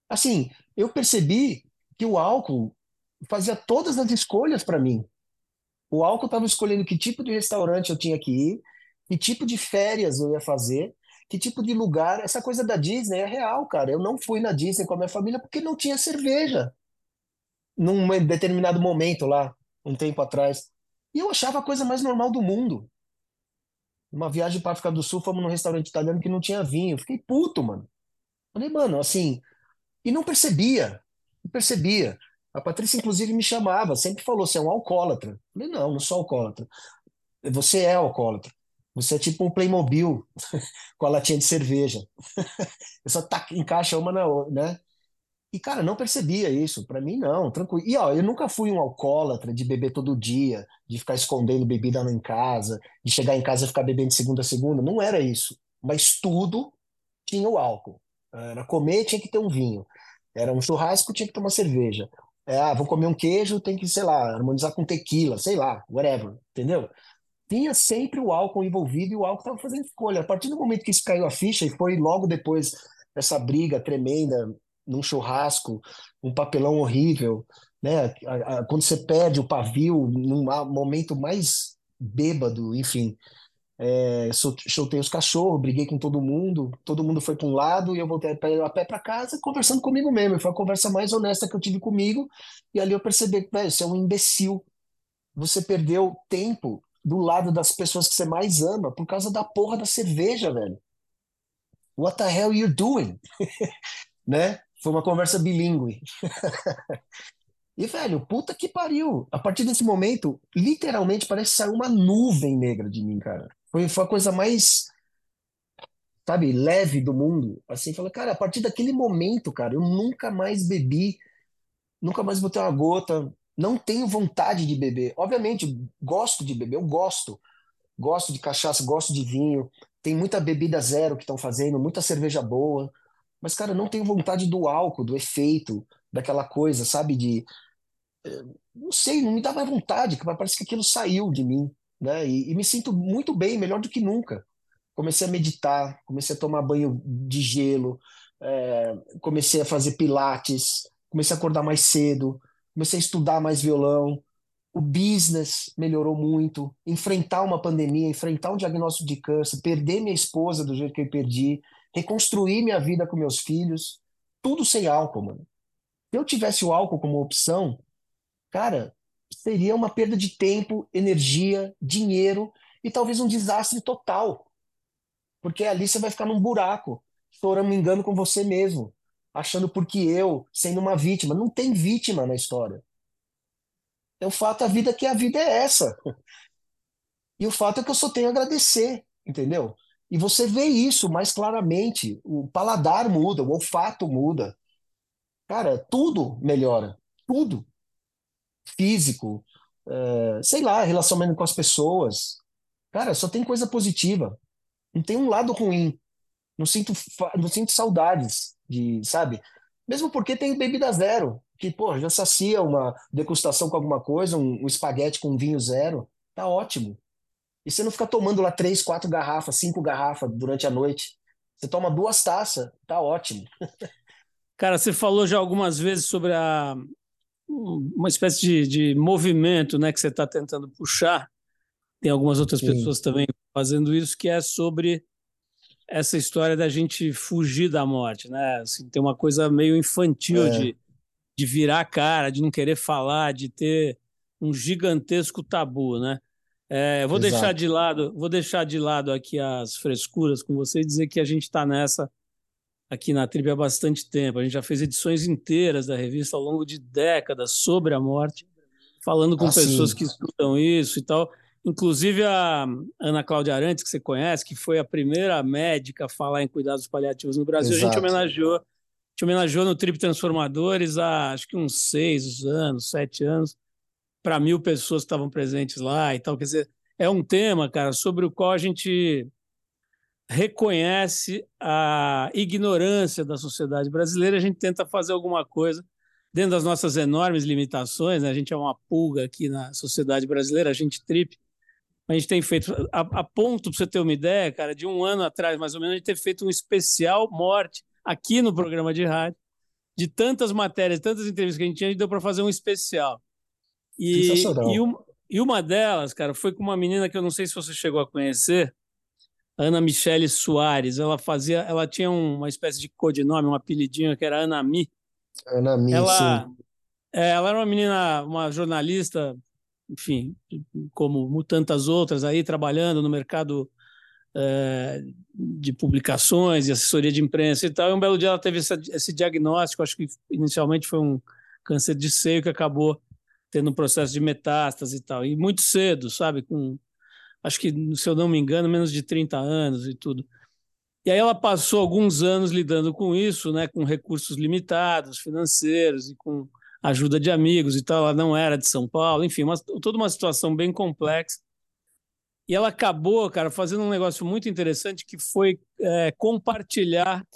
assim, eu percebi que o álcool fazia todas as escolhas para mim. O álcool estava escolhendo que tipo de restaurante eu tinha que ir, que tipo de férias eu ia fazer, que tipo de lugar. Essa coisa da Disney é real, cara. Eu não fui na Disney com a minha família porque não tinha cerveja num determinado momento lá, um tempo atrás. E eu achava a coisa mais normal do mundo. Uma viagem para África do Sul, fomos num restaurante italiano que não tinha vinho. Fiquei puto, mano. Falei, mano, assim. E não percebia. Não percebia. A Patrícia, inclusive, me chamava, sempre falou: você é um alcoólatra. Falei, não, não sou alcoólatra. Você é alcoólatra. Você é tipo um Playmobil com a latinha de cerveja. Eu só tá, encaixa uma na outra, né? E, cara, não percebia isso. Para mim, não, tranquilo. E, ó, eu nunca fui um alcoólatra de beber todo dia, de ficar escondendo bebida em casa, de chegar em casa e ficar bebendo de segunda a segunda. Não era isso. Mas tudo tinha o álcool. Era comer, tinha que ter um vinho. Era um churrasco, tinha que tomar cerveja. É, ah, vou comer um queijo, tem que, sei lá, harmonizar com tequila, sei lá, whatever, entendeu? Tinha sempre o álcool envolvido e o álcool estava fazendo escolha. A partir do momento que isso caiu a ficha, e foi logo depois dessa briga tremenda num churrasco, um papelão horrível, né? Quando você perde o pavio num momento mais bêbado, enfim. É, soltei os cachorros, briguei com todo mundo, todo mundo foi para um lado e eu voltei a pé para casa conversando comigo mesmo. Foi a conversa mais honesta que eu tive comigo e ali eu percebi que você é um imbecil. Você perdeu tempo do lado das pessoas que você mais ama por causa da porra da cerveja, velho. What the hell you doing? né? Foi uma conversa bilíngue. e, velho, puta que pariu. A partir desse momento, literalmente parece sair uma nuvem negra de mim, cara. Foi, foi a coisa mais, sabe, leve do mundo. Assim, falei, cara, a partir daquele momento, cara, eu nunca mais bebi, nunca mais botei uma gota, não tenho vontade de beber. Obviamente, gosto de beber, eu gosto. Gosto de cachaça, gosto de vinho. Tem muita bebida zero que estão fazendo, muita cerveja boa. Mas, cara, não tenho vontade do álcool, do efeito, daquela coisa, sabe? De. Eh, não sei, não me dá mais vontade, parece que aquilo saiu de mim, né? E, e me sinto muito bem, melhor do que nunca. Comecei a meditar, comecei a tomar banho de gelo, é, comecei a fazer pilates, comecei a acordar mais cedo, comecei a estudar mais violão. O business melhorou muito. Enfrentar uma pandemia, enfrentar um diagnóstico de câncer, perder minha esposa do jeito que eu perdi, reconstruir minha vida com meus filhos, tudo sem álcool, mano. Se eu tivesse o álcool como opção, cara, seria uma perda de tempo, energia, dinheiro e talvez um desastre total. Porque ali você vai ficar num buraco, engano com você mesmo, achando porque eu, sendo uma vítima. Não tem vítima na história. É o fato, a vida que a vida é essa. E o fato é que eu só tenho a agradecer, entendeu? E você vê isso mais claramente. O paladar muda, o olfato muda. Cara, tudo melhora. Tudo. Físico, é, sei lá, relacionamento com as pessoas. Cara, só tem coisa positiva. Não tem um lado ruim. Não sinto, não sinto saudades de, sabe? Mesmo porque tem bebida zero, que, pô, já sacia uma degustação com alguma coisa, um, um espaguete com um vinho zero. Tá ótimo. E você não fica tomando lá três, quatro garrafas, cinco garrafas durante a noite. Você toma duas taças, tá ótimo. Cara, você falou já algumas vezes sobre a, uma espécie de, de movimento né, que você está tentando puxar. Tem algumas outras Sim. pessoas também fazendo isso, que é sobre essa história da gente fugir da morte. Né? Assim, tem uma coisa meio infantil é. de, de virar a cara, de não querer falar, de ter um gigantesco tabu, né? É, vou Exato. deixar de lado, vou deixar de lado aqui as frescuras com você e dizer que a gente está nessa aqui na Trip há bastante tempo. A gente já fez edições inteiras da revista ao longo de décadas sobre a morte, falando com ah, pessoas sim. que estudam isso e tal. Inclusive a Ana Cláudia Arantes, que você conhece, que foi a primeira médica a falar em cuidados paliativos no Brasil, Exato. a gente homenageou, te homenageou no Trip Transformadores há acho que uns seis anos, sete anos para mil pessoas que estavam presentes lá e tal. Quer dizer, é um tema, cara, sobre o qual a gente reconhece a ignorância da sociedade brasileira. A gente tenta fazer alguma coisa dentro das nossas enormes limitações. Né? A gente é uma pulga aqui na sociedade brasileira, a gente trip. A gente tem feito, a, a ponto, para você ter uma ideia, cara, de um ano atrás, mais ou menos, a gente ter feito um especial morte aqui no programa de rádio, de tantas matérias, tantas entrevistas que a gente tinha, a gente deu para fazer um especial. E, e, uma, e uma delas, cara, foi com uma menina que eu não sei se você chegou a conhecer, Ana Michele Soares. Ela fazia, ela tinha uma espécie de codinome, um apelidinho que era Ana Mi. Ana Mi, ela, sim. É, ela era uma menina, uma jornalista, enfim, como tantas outras aí, trabalhando no mercado é, de publicações e assessoria de imprensa e tal. E um belo dia ela teve essa, esse diagnóstico, acho que inicialmente foi um câncer de seio que acabou tendo um processo de metástase e tal. E muito cedo, sabe? Com, acho que, se eu não me engano, menos de 30 anos e tudo. E aí ela passou alguns anos lidando com isso, né, com recursos limitados, financeiros e com ajuda de amigos e tal. Ela não era de São Paulo, enfim, uma, toda uma situação bem complexa. E ela acabou, cara, fazendo um negócio muito interessante que foi é, compartilhar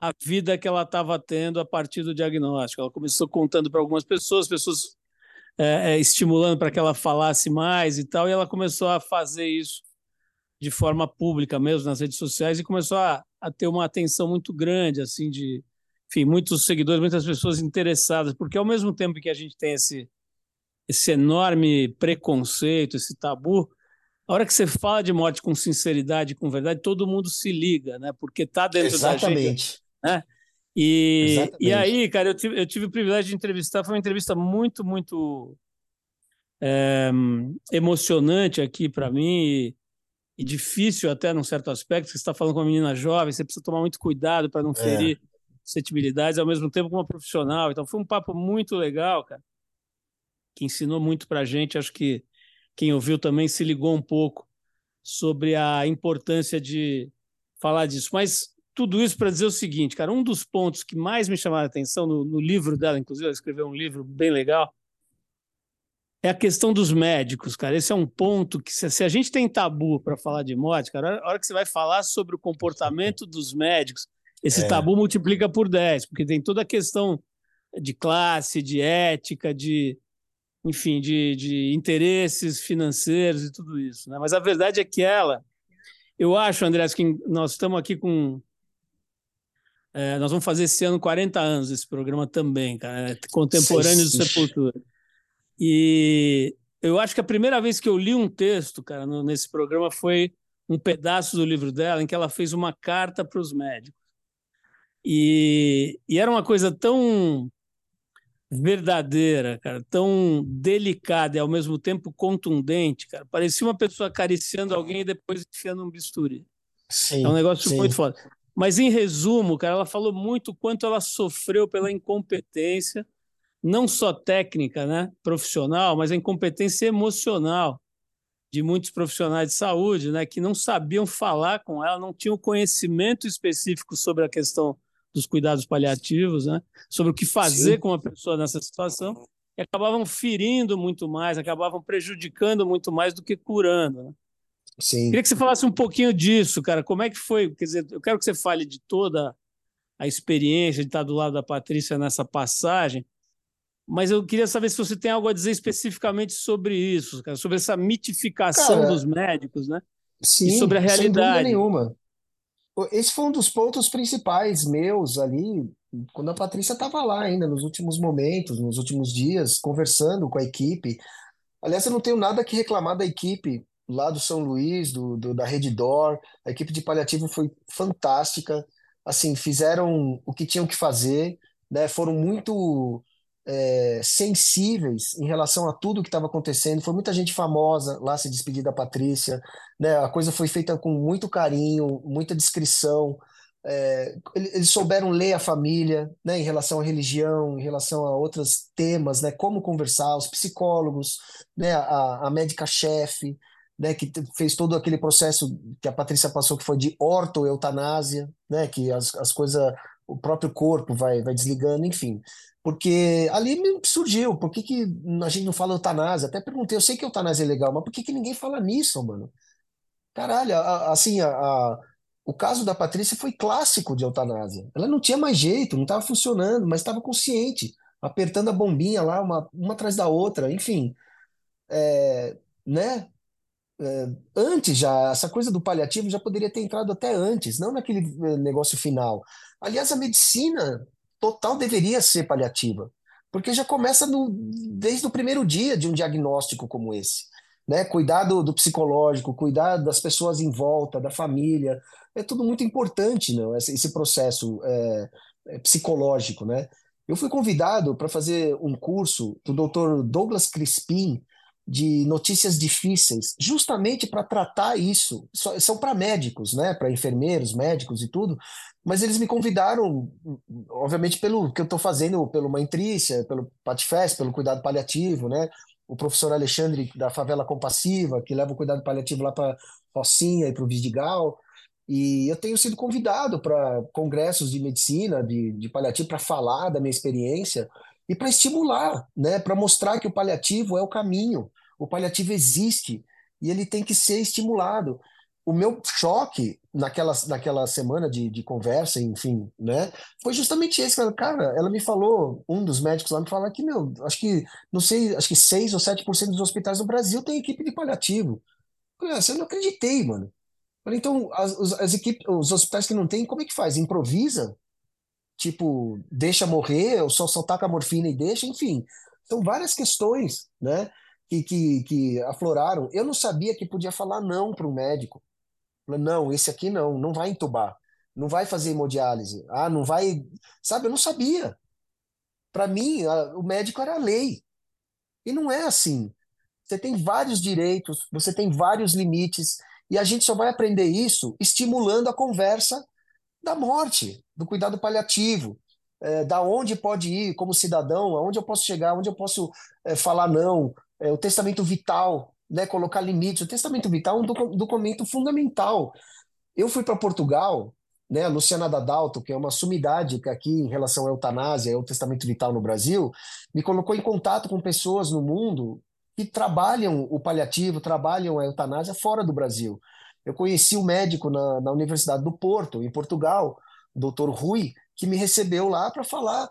a vida que ela estava tendo a partir do diagnóstico. Ela começou contando para algumas pessoas, pessoas é, é, estimulando para que ela falasse mais e tal, e ela começou a fazer isso de forma pública mesmo nas redes sociais e começou a, a ter uma atenção muito grande, assim, de, enfim, muitos seguidores, muitas pessoas interessadas, porque ao mesmo tempo que a gente tem esse, esse enorme preconceito, esse tabu, a hora que você fala de morte com sinceridade, com verdade, todo mundo se liga, né? Porque está dentro Exatamente. da gente. Né? E, e aí, cara, eu tive, eu tive o privilégio de entrevistar, foi uma entrevista muito, muito é, emocionante aqui para mim e, e, difícil até num certo aspecto, você está falando com uma menina jovem, você precisa tomar muito cuidado para não é. ferir suscetibilidades, ao mesmo tempo com uma profissional. Então foi um papo muito legal, cara, que ensinou muito para gente. Acho que quem ouviu também se ligou um pouco sobre a importância de falar disso. Mas tudo isso para dizer o seguinte, cara, um dos pontos que mais me chamaram a atenção no, no livro dela, inclusive, ela escreveu um livro bem legal, é a questão dos médicos, cara. Esse é um ponto que, se, se a gente tem tabu para falar de morte, cara, a hora que você vai falar sobre o comportamento dos médicos, esse é. tabu multiplica por 10, porque tem toda a questão de classe, de ética, de, enfim, de, de interesses financeiros e tudo isso. Né? Mas a verdade é que ela, eu acho, André, que nós estamos aqui com é, nós vamos fazer esse ano 40 anos desse programa também, cara, é contemporâneo do Sepultura. E eu acho que a primeira vez que eu li um texto, cara, no, nesse programa foi um pedaço do livro dela em que ela fez uma carta para os médicos. E, e era uma coisa tão verdadeira, cara, tão delicada e ao mesmo tempo contundente, cara. Parecia uma pessoa acariciando alguém e depois enfiando um bisturi. Sim, é um negócio sim. muito foda. Mas em resumo, cara, ela falou muito quanto ela sofreu pela incompetência, não só técnica, né, profissional, mas a incompetência emocional de muitos profissionais de saúde, né, que não sabiam falar com ela, não tinham conhecimento específico sobre a questão dos cuidados paliativos, né, sobre o que fazer Sim. com uma pessoa nessa situação, e acabavam ferindo muito mais, acabavam prejudicando muito mais do que curando. Né? Sim. Queria que você falasse um pouquinho disso, cara. Como é que foi? Quer dizer, eu quero que você fale de toda a experiência de estar do lado da Patrícia nessa passagem, mas eu queria saber se você tem algo a dizer especificamente sobre isso, cara, sobre essa mitificação cara, dos médicos, né? Sim, e sobre a realidade. Sem dúvida nenhuma. Esse foi um dos pontos principais meus ali, quando a Patrícia estava lá ainda, nos últimos momentos, nos últimos dias, conversando com a equipe. Aliás, eu não tenho nada que reclamar da equipe lá do São Luís, do, do da Reddor. A equipe de paliativo foi fantástica. Assim, fizeram o que tinham que fazer, né? Foram muito é, sensíveis em relação a tudo que estava acontecendo. Foi muita gente famosa lá se despedir da Patrícia, né? A coisa foi feita com muito carinho, muita discrição. É, eles souberam ler a família, né? Em relação à religião, em relação a outros temas, né? Como conversar, os psicólogos, né? A, a médica-chefe, né? Que fez todo aquele processo que a Patrícia passou, que foi de orto-eutanásia, né? Que as, as coisas o próprio corpo vai, vai desligando, enfim. Porque ali me surgiu, por que, que a gente não fala eutanásia? Até perguntei, eu sei que eutanásia é legal, mas por que, que ninguém fala nisso, mano? Caralho, a, assim, a, a, o caso da Patrícia foi clássico de eutanásia. Ela não tinha mais jeito, não estava funcionando, mas estava consciente, apertando a bombinha lá, uma, uma atrás da outra, enfim. É, né? É, antes já, essa coisa do paliativo já poderia ter entrado até antes, não naquele é, negócio final. Aliás, a medicina total deveria ser paliativa, porque já começa no, desde o primeiro dia de um diagnóstico como esse. Né? Cuidar do, psicológico, cuidar das pessoas em volta, da família, é tudo muito importante, não? Esse, esse processo é, é psicológico, né? Eu fui convidado para fazer um curso do Dr. Douglas Crispim, de notícias difíceis, justamente para tratar isso. São para médicos, né? Para enfermeiros, médicos e tudo. Mas eles me convidaram, obviamente, pelo que eu estou fazendo, pelo Maintrícia, pelo Patifest, pelo cuidado paliativo, né? O professor Alexandre da Favela Compassiva, que leva o cuidado paliativo lá para Rocinha e para o Vidigal. E eu tenho sido convidado para congressos de medicina, de, de paliativo, para falar da minha experiência e para estimular, né, para mostrar que o paliativo é o caminho, o paliativo existe e ele tem que ser estimulado. O meu choque naquela, naquela semana de, de conversa, enfim, né, foi justamente esse. Cara, ela me falou, um dos médicos lá me falou que, meu, acho que, não sei, acho que 6 ou 7% dos hospitais do Brasil tem equipe de paliativo. Eu, ah, não acreditei, mano. Falei, então, as, as equipes, os hospitais que não tem, como é que faz? Improvisa? Tipo, deixa morrer, ou só, só taca morfina e deixa, enfim. São várias questões, né, que, que, que afloraram. Eu não sabia que podia falar não para um médico. Não, esse aqui não, não vai entubar, não vai fazer hemodiálise, ah, não vai. Sabe, eu não sabia. Para mim, a, o médico era a lei. E não é assim. Você tem vários direitos, você tem vários limites, e a gente só vai aprender isso estimulando a conversa da morte, do cuidado paliativo, é, da onde pode ir como cidadão, aonde eu posso chegar, onde eu posso é, falar não, é, o testamento vital, né, colocar limites. O testamento vital é um documento fundamental. Eu fui para Portugal, né, a Luciana Dadalto, que é uma sumidade aqui em relação à eutanásia, ao testamento vital no Brasil, me colocou em contato com pessoas no mundo que trabalham o paliativo, trabalham a eutanásia fora do Brasil. Eu conheci um médico na, na Universidade do Porto, em Portugal, o doutor Rui, que me recebeu lá para falar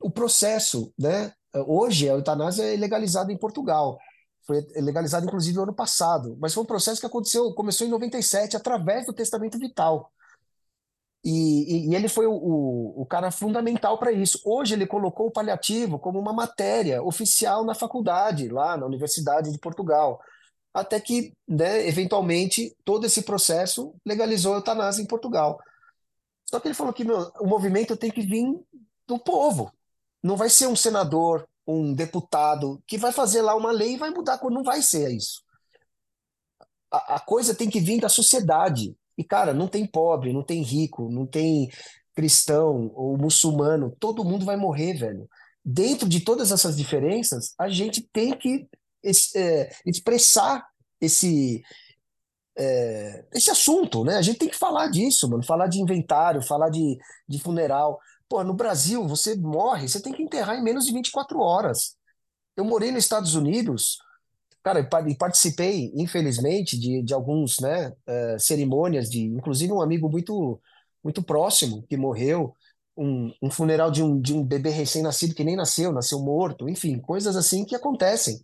o processo. Né? Hoje, a eutanásia é legalizada em Portugal. Foi legalizada, inclusive, no ano passado. Mas foi um processo que aconteceu, começou em 97, através do testamento vital. E, e, e ele foi o, o, o cara fundamental para isso. Hoje, ele colocou o paliativo como uma matéria oficial na faculdade, lá na Universidade de Portugal até que, né, eventualmente, todo esse processo legalizou a eutanásia em Portugal. Só que ele falou que meu, o movimento tem que vir do povo. Não vai ser um senador, um deputado que vai fazer lá uma lei e vai mudar. Não vai ser isso. A, a coisa tem que vir da sociedade. E, cara, não tem pobre, não tem rico, não tem cristão ou muçulmano, todo mundo vai morrer, velho. Dentro de todas essas diferenças, a gente tem que é, expressar esse, é, esse assunto, né? A gente tem que falar disso, mano. Falar de inventário, falar de, de funeral. Pô, no Brasil, você morre, você tem que enterrar em menos de 24 horas. Eu morei nos Estados Unidos, cara, e participei, infelizmente, de, de alguns, né, uh, cerimônias de, inclusive um amigo muito, muito próximo que morreu, um, um funeral de um, de um bebê recém-nascido que nem nasceu, nasceu morto, enfim, coisas assim que acontecem.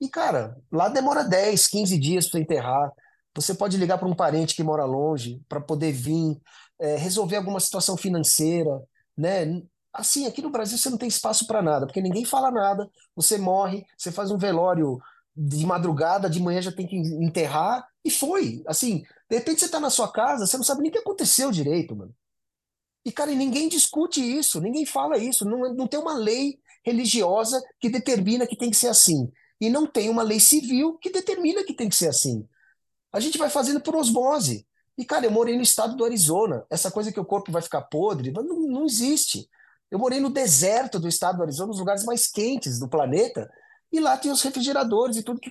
E, cara, lá demora 10, 15 dias para enterrar. Você pode ligar para um parente que mora longe para poder vir, é, resolver alguma situação financeira, né? Assim, aqui no Brasil você não tem espaço para nada, porque ninguém fala nada. Você morre, você faz um velório de madrugada, de manhã já tem que enterrar e foi. Assim, de repente você está na sua casa, você não sabe nem o que aconteceu direito, mano. E, cara, ninguém discute isso, ninguém fala isso. Não, não tem uma lei religiosa que determina que tem que ser assim. E não tem uma lei civil que determina que tem que ser assim. A gente vai fazendo por osmose. E, cara, eu morei no estado do Arizona. Essa coisa que o corpo vai ficar podre, não, não existe. Eu morei no deserto do estado do Arizona, nos lugares mais quentes do planeta, e lá tem os refrigeradores e tudo que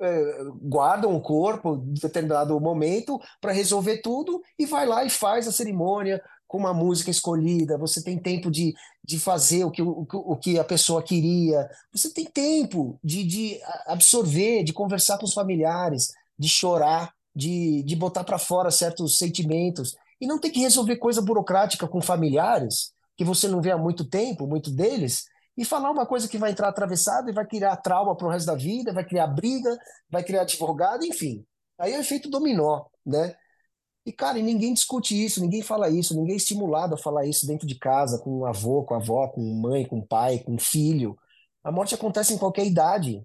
é, guardam o corpo em determinado momento para resolver tudo, e vai lá e faz a cerimônia com uma música escolhida. Você tem tempo de, de fazer o que, o, o que a pessoa queria, você tem tempo de, de absorver, de conversar com os familiares de chorar, de, de botar para fora certos sentimentos, e não ter que resolver coisa burocrática com familiares, que você não vê há muito tempo, muito deles, e falar uma coisa que vai entrar atravessado e vai criar trauma para o resto da vida, vai criar briga, vai criar advogado, enfim. Aí é o efeito dominó, né? E, cara, e ninguém discute isso, ninguém fala isso, ninguém é estimulado a falar isso dentro de casa, com o avô, com a avó, com mãe, com pai, com filho. A morte acontece em qualquer idade,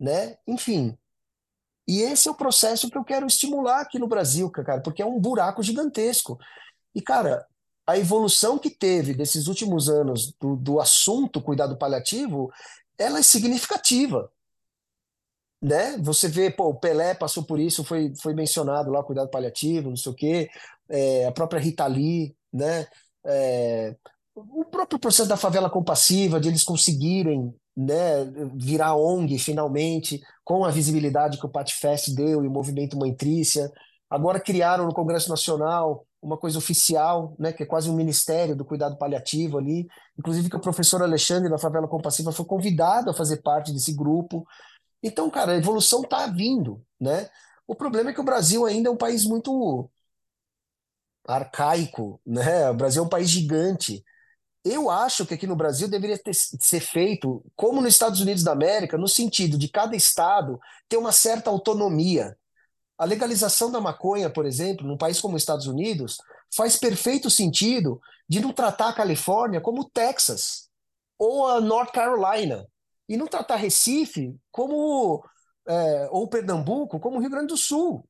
né? Enfim, e esse é o processo que eu quero estimular aqui no Brasil, cara, porque é um buraco gigantesco. E, cara, a evolução que teve desses últimos anos do, do assunto cuidado paliativo, ela é significativa. Né? Você vê, pô, o Pelé passou por isso, foi, foi mencionado lá, cuidado paliativo, não sei o quê, é, a própria Rita Lee, né? É, o próprio processo da favela compassiva, de eles conseguirem né, virar ONG finalmente, com a visibilidade que o Patfest deu e o movimento Mãe. Agora criaram no Congresso Nacional uma coisa oficial, né, que é quase um ministério do cuidado paliativo ali. Inclusive que o professor Alexandre da Favela Compassiva foi convidado a fazer parte desse grupo. Então, cara, a evolução está vindo, né? O problema é que o Brasil ainda é um país muito arcaico, né? O Brasil é um país gigante. Eu acho que aqui no Brasil deveria ter, ser feito como nos Estados Unidos da América, no sentido de cada estado ter uma certa autonomia. A legalização da maconha, por exemplo, num país como os Estados Unidos, faz perfeito sentido de não tratar a Califórnia como Texas ou a North Carolina e não tratar Recife como é, ou Pernambuco como Rio Grande do Sul.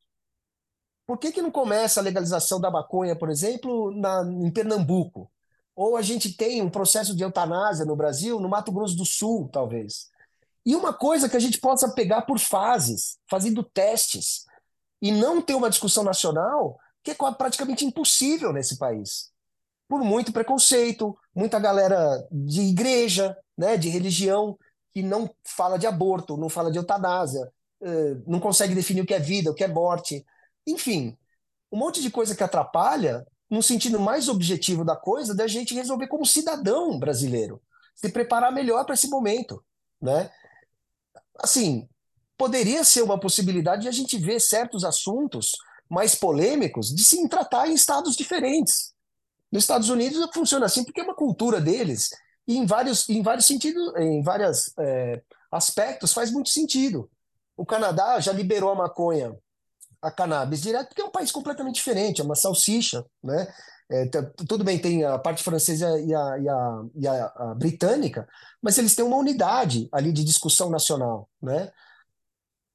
Por que, que não começa a legalização da maconha, por exemplo, na, em Pernambuco? Ou a gente tem um processo de eutanásia no Brasil, no Mato Grosso do Sul, talvez. E uma coisa que a gente possa pegar por fases, fazendo testes, e não ter uma discussão nacional, que é praticamente impossível nesse país. Por muito preconceito, muita galera de igreja, né, de religião, que não fala de aborto, não fala de eutanásia, eh, não consegue definir o que é vida, o que é morte. Enfim, um monte de coisa que atrapalha no sentido mais objetivo da coisa, da gente resolver como cidadão brasileiro, se preparar melhor para esse momento, né? Assim, poderia ser uma possibilidade de a gente ver certos assuntos mais polêmicos de se tratar em estados diferentes. Nos Estados Unidos funciona assim porque é uma cultura deles e em vários, em vários sentidos, em vários é, aspectos faz muito sentido. O Canadá já liberou a maconha a cannabis direto, porque é um país completamente diferente, é uma salsicha, né? É, tudo bem, tem a parte francesa e, a, e, a, e a, a, britânica, mas eles têm uma unidade ali de discussão nacional, né?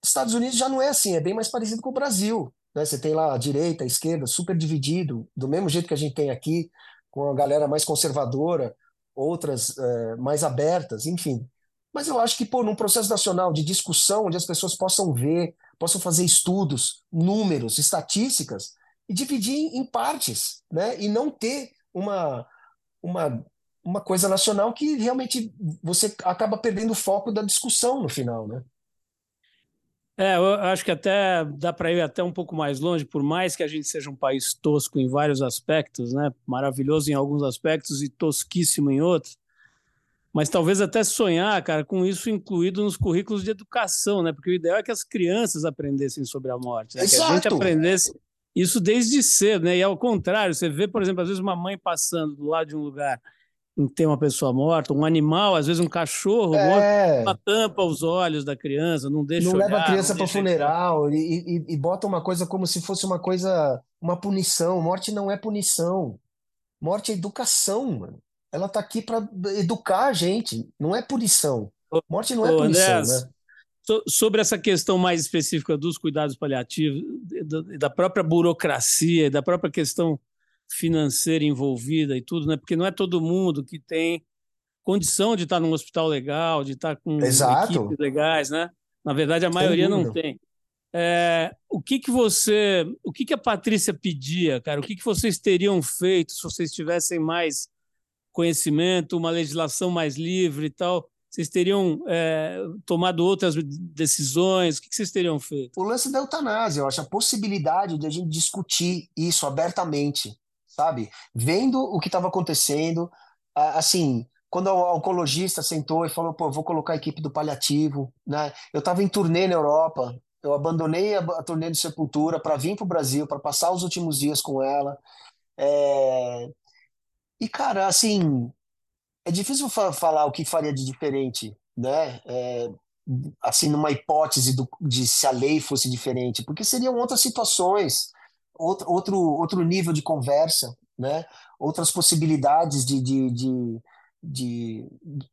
Estados Unidos já não é assim, é bem mais parecido com o Brasil, né? Você tem lá a direita, a esquerda, super dividido, do mesmo jeito que a gente tem aqui, com a galera mais conservadora, outras é, mais abertas, enfim. Mas eu acho que, pô, num processo nacional de discussão, onde as pessoas possam ver, possam fazer estudos, números, estatísticas, e dividir em partes, né? E não ter uma, uma, uma coisa nacional que realmente você acaba perdendo o foco da discussão no final, né? É, eu acho que até dá para ir até um pouco mais longe, por mais que a gente seja um país tosco em vários aspectos, né? Maravilhoso em alguns aspectos e tosquíssimo em outros. Mas talvez até sonhar, cara, com isso incluído nos currículos de educação, né? Porque o ideal é que as crianças aprendessem sobre a morte, né? que a gente aprendesse isso desde cedo, né? E ao contrário, você vê, por exemplo, às vezes uma mãe passando do lado de um lugar tem uma pessoa morta, um animal, às vezes um cachorro é. morto, tampa os olhos da criança, não deixa Não olhar, leva a criança para o funeral e, e, e, bota uma coisa como se fosse uma coisa, uma punição. Morte não é punição. Morte é educação, mano. Ela tá aqui para educar a gente, não é punição. Morte não é Ô, punição, Andrés, né? Sobre essa questão mais específica dos cuidados paliativos, da própria burocracia, da própria questão financeira envolvida e tudo, né? Porque não é todo mundo que tem condição de estar num hospital legal, de estar com Exato. equipes legais, né? Na verdade, a maioria não tem. É, o que que você, o que que a Patrícia pedia, cara? O que que vocês teriam feito se vocês tivessem mais conhecimento, uma legislação mais livre e tal? Vocês teriam é, tomado outras decisões? O que vocês teriam feito? O lance da eutanásia, eu acho, a possibilidade de a gente discutir isso abertamente, sabe? Vendo o que estava acontecendo, assim, quando o oncologista sentou e falou, pô, vou colocar a equipe do paliativo, né? Eu estava em turnê na Europa, eu abandonei a, a turnê de Sepultura para vir para o Brasil, para passar os últimos dias com ela. É... E, cara, assim, é difícil fa falar o que faria de diferente, né? É, assim, numa hipótese do, de se a lei fosse diferente, porque seriam outras situações, outro, outro, outro nível de conversa, né? outras possibilidades de, de, de, de,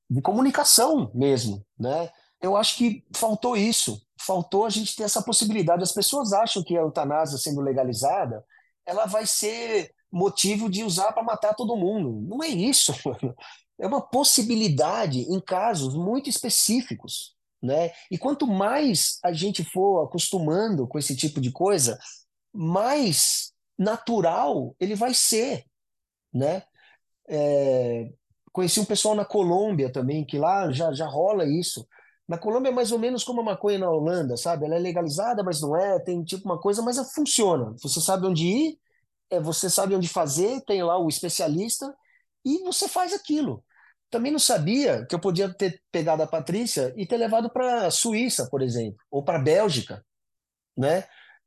de comunicação mesmo. Né? Eu acho que faltou isso, faltou a gente ter essa possibilidade. As pessoas acham que a eutanásia sendo legalizada, ela vai ser motivo de usar para matar todo mundo. Não é isso. É uma possibilidade em casos muito específicos. Né? E quanto mais a gente for acostumando com esse tipo de coisa, mais natural ele vai ser, né? É, conheci um pessoal na Colômbia também, que lá já, já rola isso. Na Colômbia é mais ou menos como a maconha na Holanda, sabe? Ela é legalizada, mas não é, tem tipo uma coisa, mas ela funciona. Você sabe onde ir, é, você sabe onde fazer, tem lá o especialista e você faz aquilo. Também não sabia que eu podia ter pegado a Patrícia e ter levado para a Suíça, por exemplo, ou para a Bélgica, né?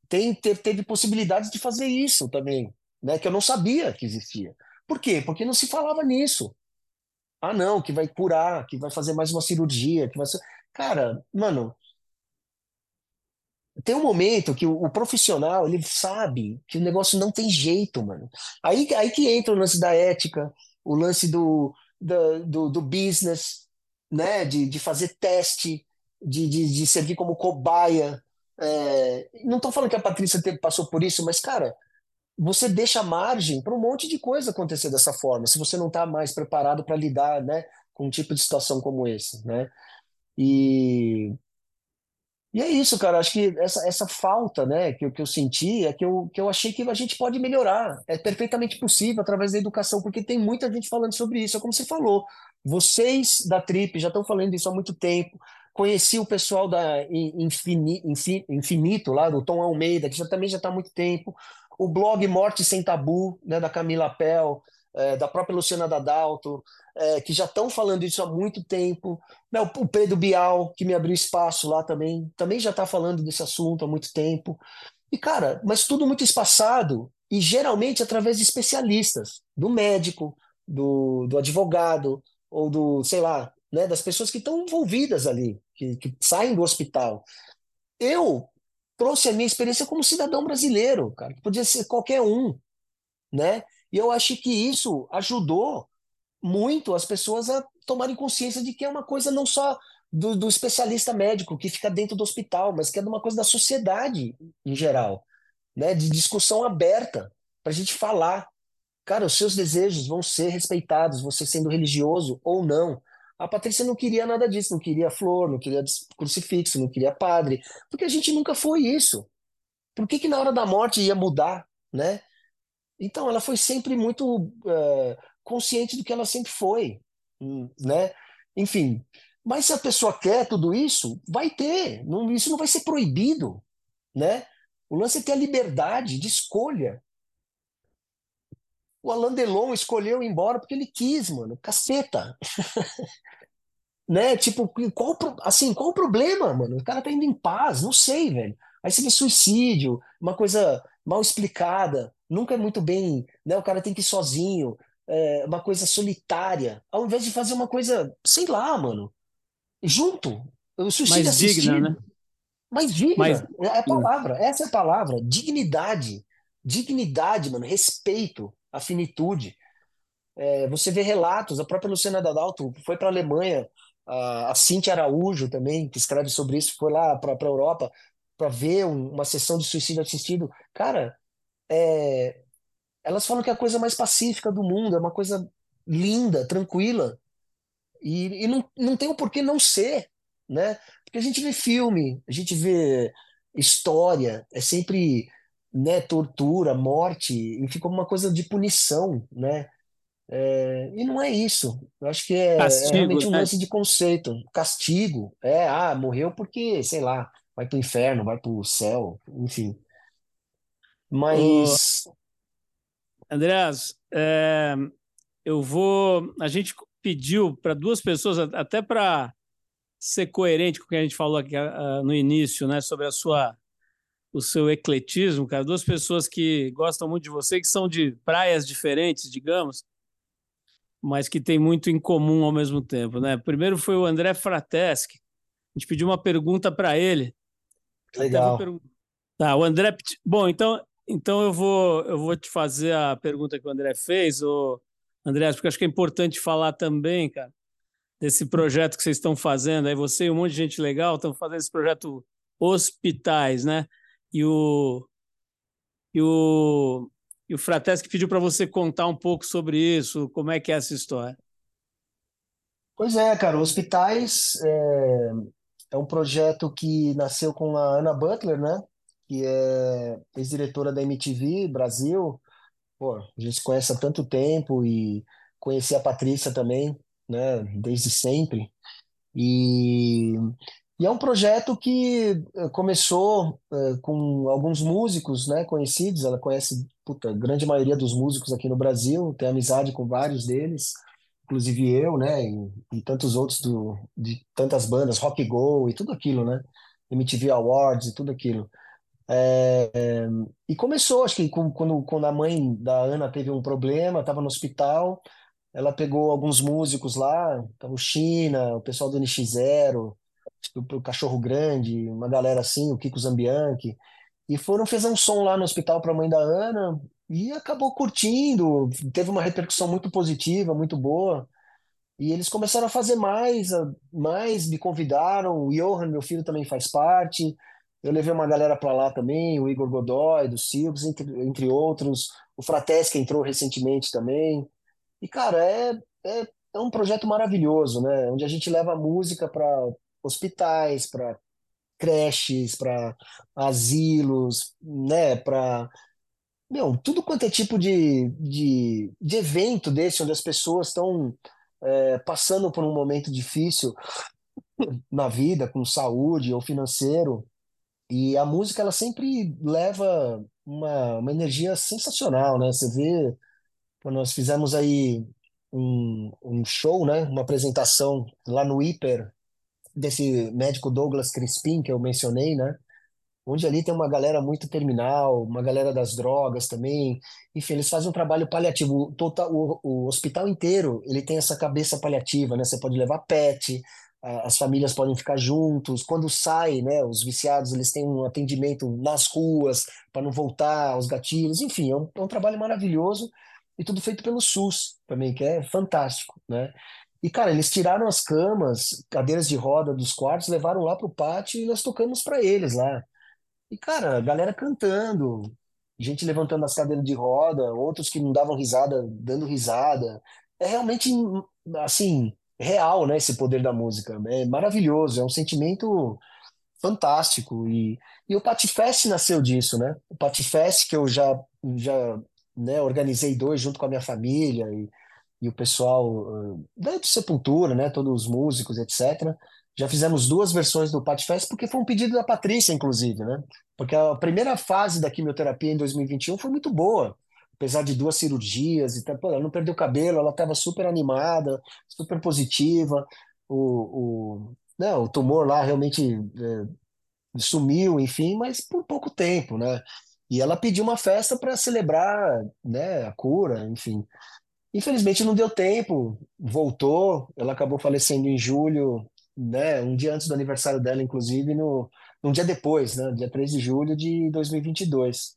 Tem, teve, possibilidades de fazer isso também, né? Que eu não sabia que existia. Por quê? Porque não se falava nisso. Ah, não, que vai curar, que vai fazer mais uma cirurgia, que vai ser. Cara, mano, tem um momento que o, o, profissional ele sabe que o negócio não tem jeito, mano. Aí, aí que entra o lance da ética, o lance do, do, do, do business, né? De, de fazer teste, de, de, de servir como cobaia, é, não estou falando que a Patrícia passou por isso, mas, cara, você deixa margem para um monte de coisa acontecer dessa forma, se você não está mais preparado para lidar né, com um tipo de situação como esse. Né? E, e é isso, cara. Acho que essa, essa falta né, que, que eu senti é que eu, que eu achei que a gente pode melhorar. É perfeitamente possível através da educação, porque tem muita gente falando sobre isso. É como você falou. Vocês da Trip já estão falando isso há muito tempo. Conheci o pessoal da Infinito, lá do Tom Almeida, que já, também já está há muito tempo. O blog Morte Sem Tabu, né, da Camila Pell, é, da própria Luciana Dadalto, é, que já estão falando isso há muito tempo. Né, o Pedro Bial, que me abriu espaço lá também, também já está falando desse assunto há muito tempo. E, cara, mas tudo muito espaçado, e geralmente através de especialistas, do médico, do, do advogado, ou do, sei lá, né, das pessoas que estão envolvidas ali, que, que saem do hospital. Eu trouxe a minha experiência como cidadão brasileiro, cara, que podia ser qualquer um, né? E eu acho que isso ajudou muito as pessoas a tomarem consciência de que é uma coisa não só do, do especialista médico que fica dentro do hospital, mas que é uma coisa da sociedade em geral, né? De discussão aberta para a gente falar, cara, os seus desejos vão ser respeitados, você sendo religioso ou não. A Patrícia não queria nada disso, não queria flor, não queria crucifixo, não queria padre, porque a gente nunca foi isso. Por que, que na hora da morte ia mudar? né? Então ela foi sempre muito uh, consciente do que ela sempre foi, hum, né? Enfim, mas se a pessoa quer tudo isso, vai ter, não, isso não vai ser proibido, né? O lance é ter a liberdade de escolha. O Alain Delon escolheu ir embora porque ele quis, mano. Caceta. né? Tipo, qual, assim, qual o problema, mano? O cara tá indo em paz, não sei, velho. Aí você vê suicídio, uma coisa mal explicada, nunca é muito bem, né? O cara tem que ir sozinho, é, uma coisa solitária, ao invés de fazer uma coisa, sei lá, mano, junto. O suicídio Mais digna, né? Mais digna. Mais... É a palavra, essa é a palavra. Dignidade. Dignidade, mano, respeito, a finitude. É, você vê relatos, a própria Luciana Dadalto foi para a Alemanha, a, Cintia Araújo também, que escreve sobre isso, foi lá para a Europa para ver um, uma sessão de suicídio assistido. Cara, é, elas falam que é a coisa mais pacífica do mundo, é uma coisa linda, tranquila. E, e não, não tem o um porquê não ser, né? Porque a gente vê filme, a gente vê história, é sempre né, tortura, morte, e fica uma coisa de punição, né? É, e não é isso. Eu acho que é, Castigo, é realmente um né? lance de conceito. Castigo. É, ah, morreu porque, sei lá, vai para o inferno, vai para o céu, enfim. Mas. Ô, Andreas, é, eu vou. A gente pediu para duas pessoas, até para ser coerente com o que a gente falou aqui uh, no início, né, sobre a sua o seu ecletismo, cara, duas pessoas que gostam muito de você, que são de praias diferentes, digamos, mas que têm muito em comum ao mesmo tempo, né? Primeiro foi o André Frateschi. A gente pediu uma pergunta para ele. Legal. Tá, o André, bom, então então eu vou eu vou te fazer a pergunta que o André fez, o André, porque acho que é importante falar também, cara, desse projeto que vocês estão fazendo. Aí você e um monte de gente legal estão fazendo esse projeto Hospitais, né? E o, e o, e o Frateschi pediu para você contar um pouco sobre isso, como é que é essa história. Pois é, cara, Hospitais é, é um projeto que nasceu com a Ana Butler, né? Que é ex-diretora da MTV Brasil. Pô, a gente se conhece há tanto tempo e conheci a Patrícia também, né? Desde sempre. E e é um projeto que eh, começou uh, com alguns músicos, né, conhecidos. Ela conhece puta, a grande maioria dos músicos aqui no Brasil, tem amizade com vários deles, inclusive eu, né, e, e tantos outros do, de tantas bandas, Rock Go e tudo aquilo, né, MTV Awards e tudo aquilo. É, é, e começou, acho que com, quando, quando a mãe da Ana teve um problema, estava no hospital, ela pegou alguns músicos lá, o China, o pessoal do NX0 o Cachorro Grande, uma galera assim, o Kiko Zambianchi, e foram fazer um som lá no hospital para a mãe da Ana e acabou curtindo, teve uma repercussão muito positiva, muito boa. E eles começaram a fazer mais, mais me convidaram, o Johan, meu filho, também faz parte. Eu levei uma galera para lá também, o Igor Godoy, do Silves, entre, entre outros. O Fratesca entrou recentemente também. E, cara, é, é, é um projeto maravilhoso, né? Onde a gente leva a música para hospitais, para creches, para asilos, né, para meu, tudo quanto é tipo de, de, de evento desse, onde as pessoas estão é, passando por um momento difícil na vida, com saúde ou financeiro, e a música ela sempre leva uma, uma energia sensacional, né? Você vê, quando nós fizemos aí um, um show, né? Uma apresentação lá no Hiper, desse médico Douglas Crispim que eu mencionei, né? Onde ali tem uma galera muito terminal, uma galera das drogas também. Enfim, eles fazem um trabalho paliativo. O, total, o, o hospital inteiro ele tem essa cabeça paliativa, né? Você pode levar pet, as famílias podem ficar juntos. Quando sai, né, os viciados eles têm um atendimento nas ruas para não voltar aos gatilhos. Enfim, é um, é um, trabalho maravilhoso e tudo feito pelo SUS também, que é fantástico, né? E, cara, eles tiraram as camas, cadeiras de roda dos quartos, levaram lá pro pátio e nós tocamos para eles lá. E, cara, a galera cantando, gente levantando as cadeiras de roda, outros que não davam risada, dando risada. É realmente, assim, real, né, esse poder da música. É maravilhoso, é um sentimento fantástico. E, e o Patifest nasceu disso, né? O Patifest que eu já, já né, organizei dois junto com a minha família e, e o pessoal uh, da Sepultura, né? Todos os músicos, etc. Já fizemos duas versões do Patifest porque foi um pedido da Patrícia, inclusive, né? Porque a primeira fase da quimioterapia em 2021 foi muito boa apesar de duas cirurgias e tal, ela não perdeu cabelo, ela estava super animada, super positiva. O, o, não, o tumor lá realmente é, sumiu, enfim, mas por pouco tempo, né? E ela pediu uma festa para celebrar, né, a cura, enfim. Infelizmente não deu tempo, voltou, ela acabou falecendo em julho, né, um dia antes do aniversário dela, inclusive, no, um dia depois, né, dia 3 de julho de 2022.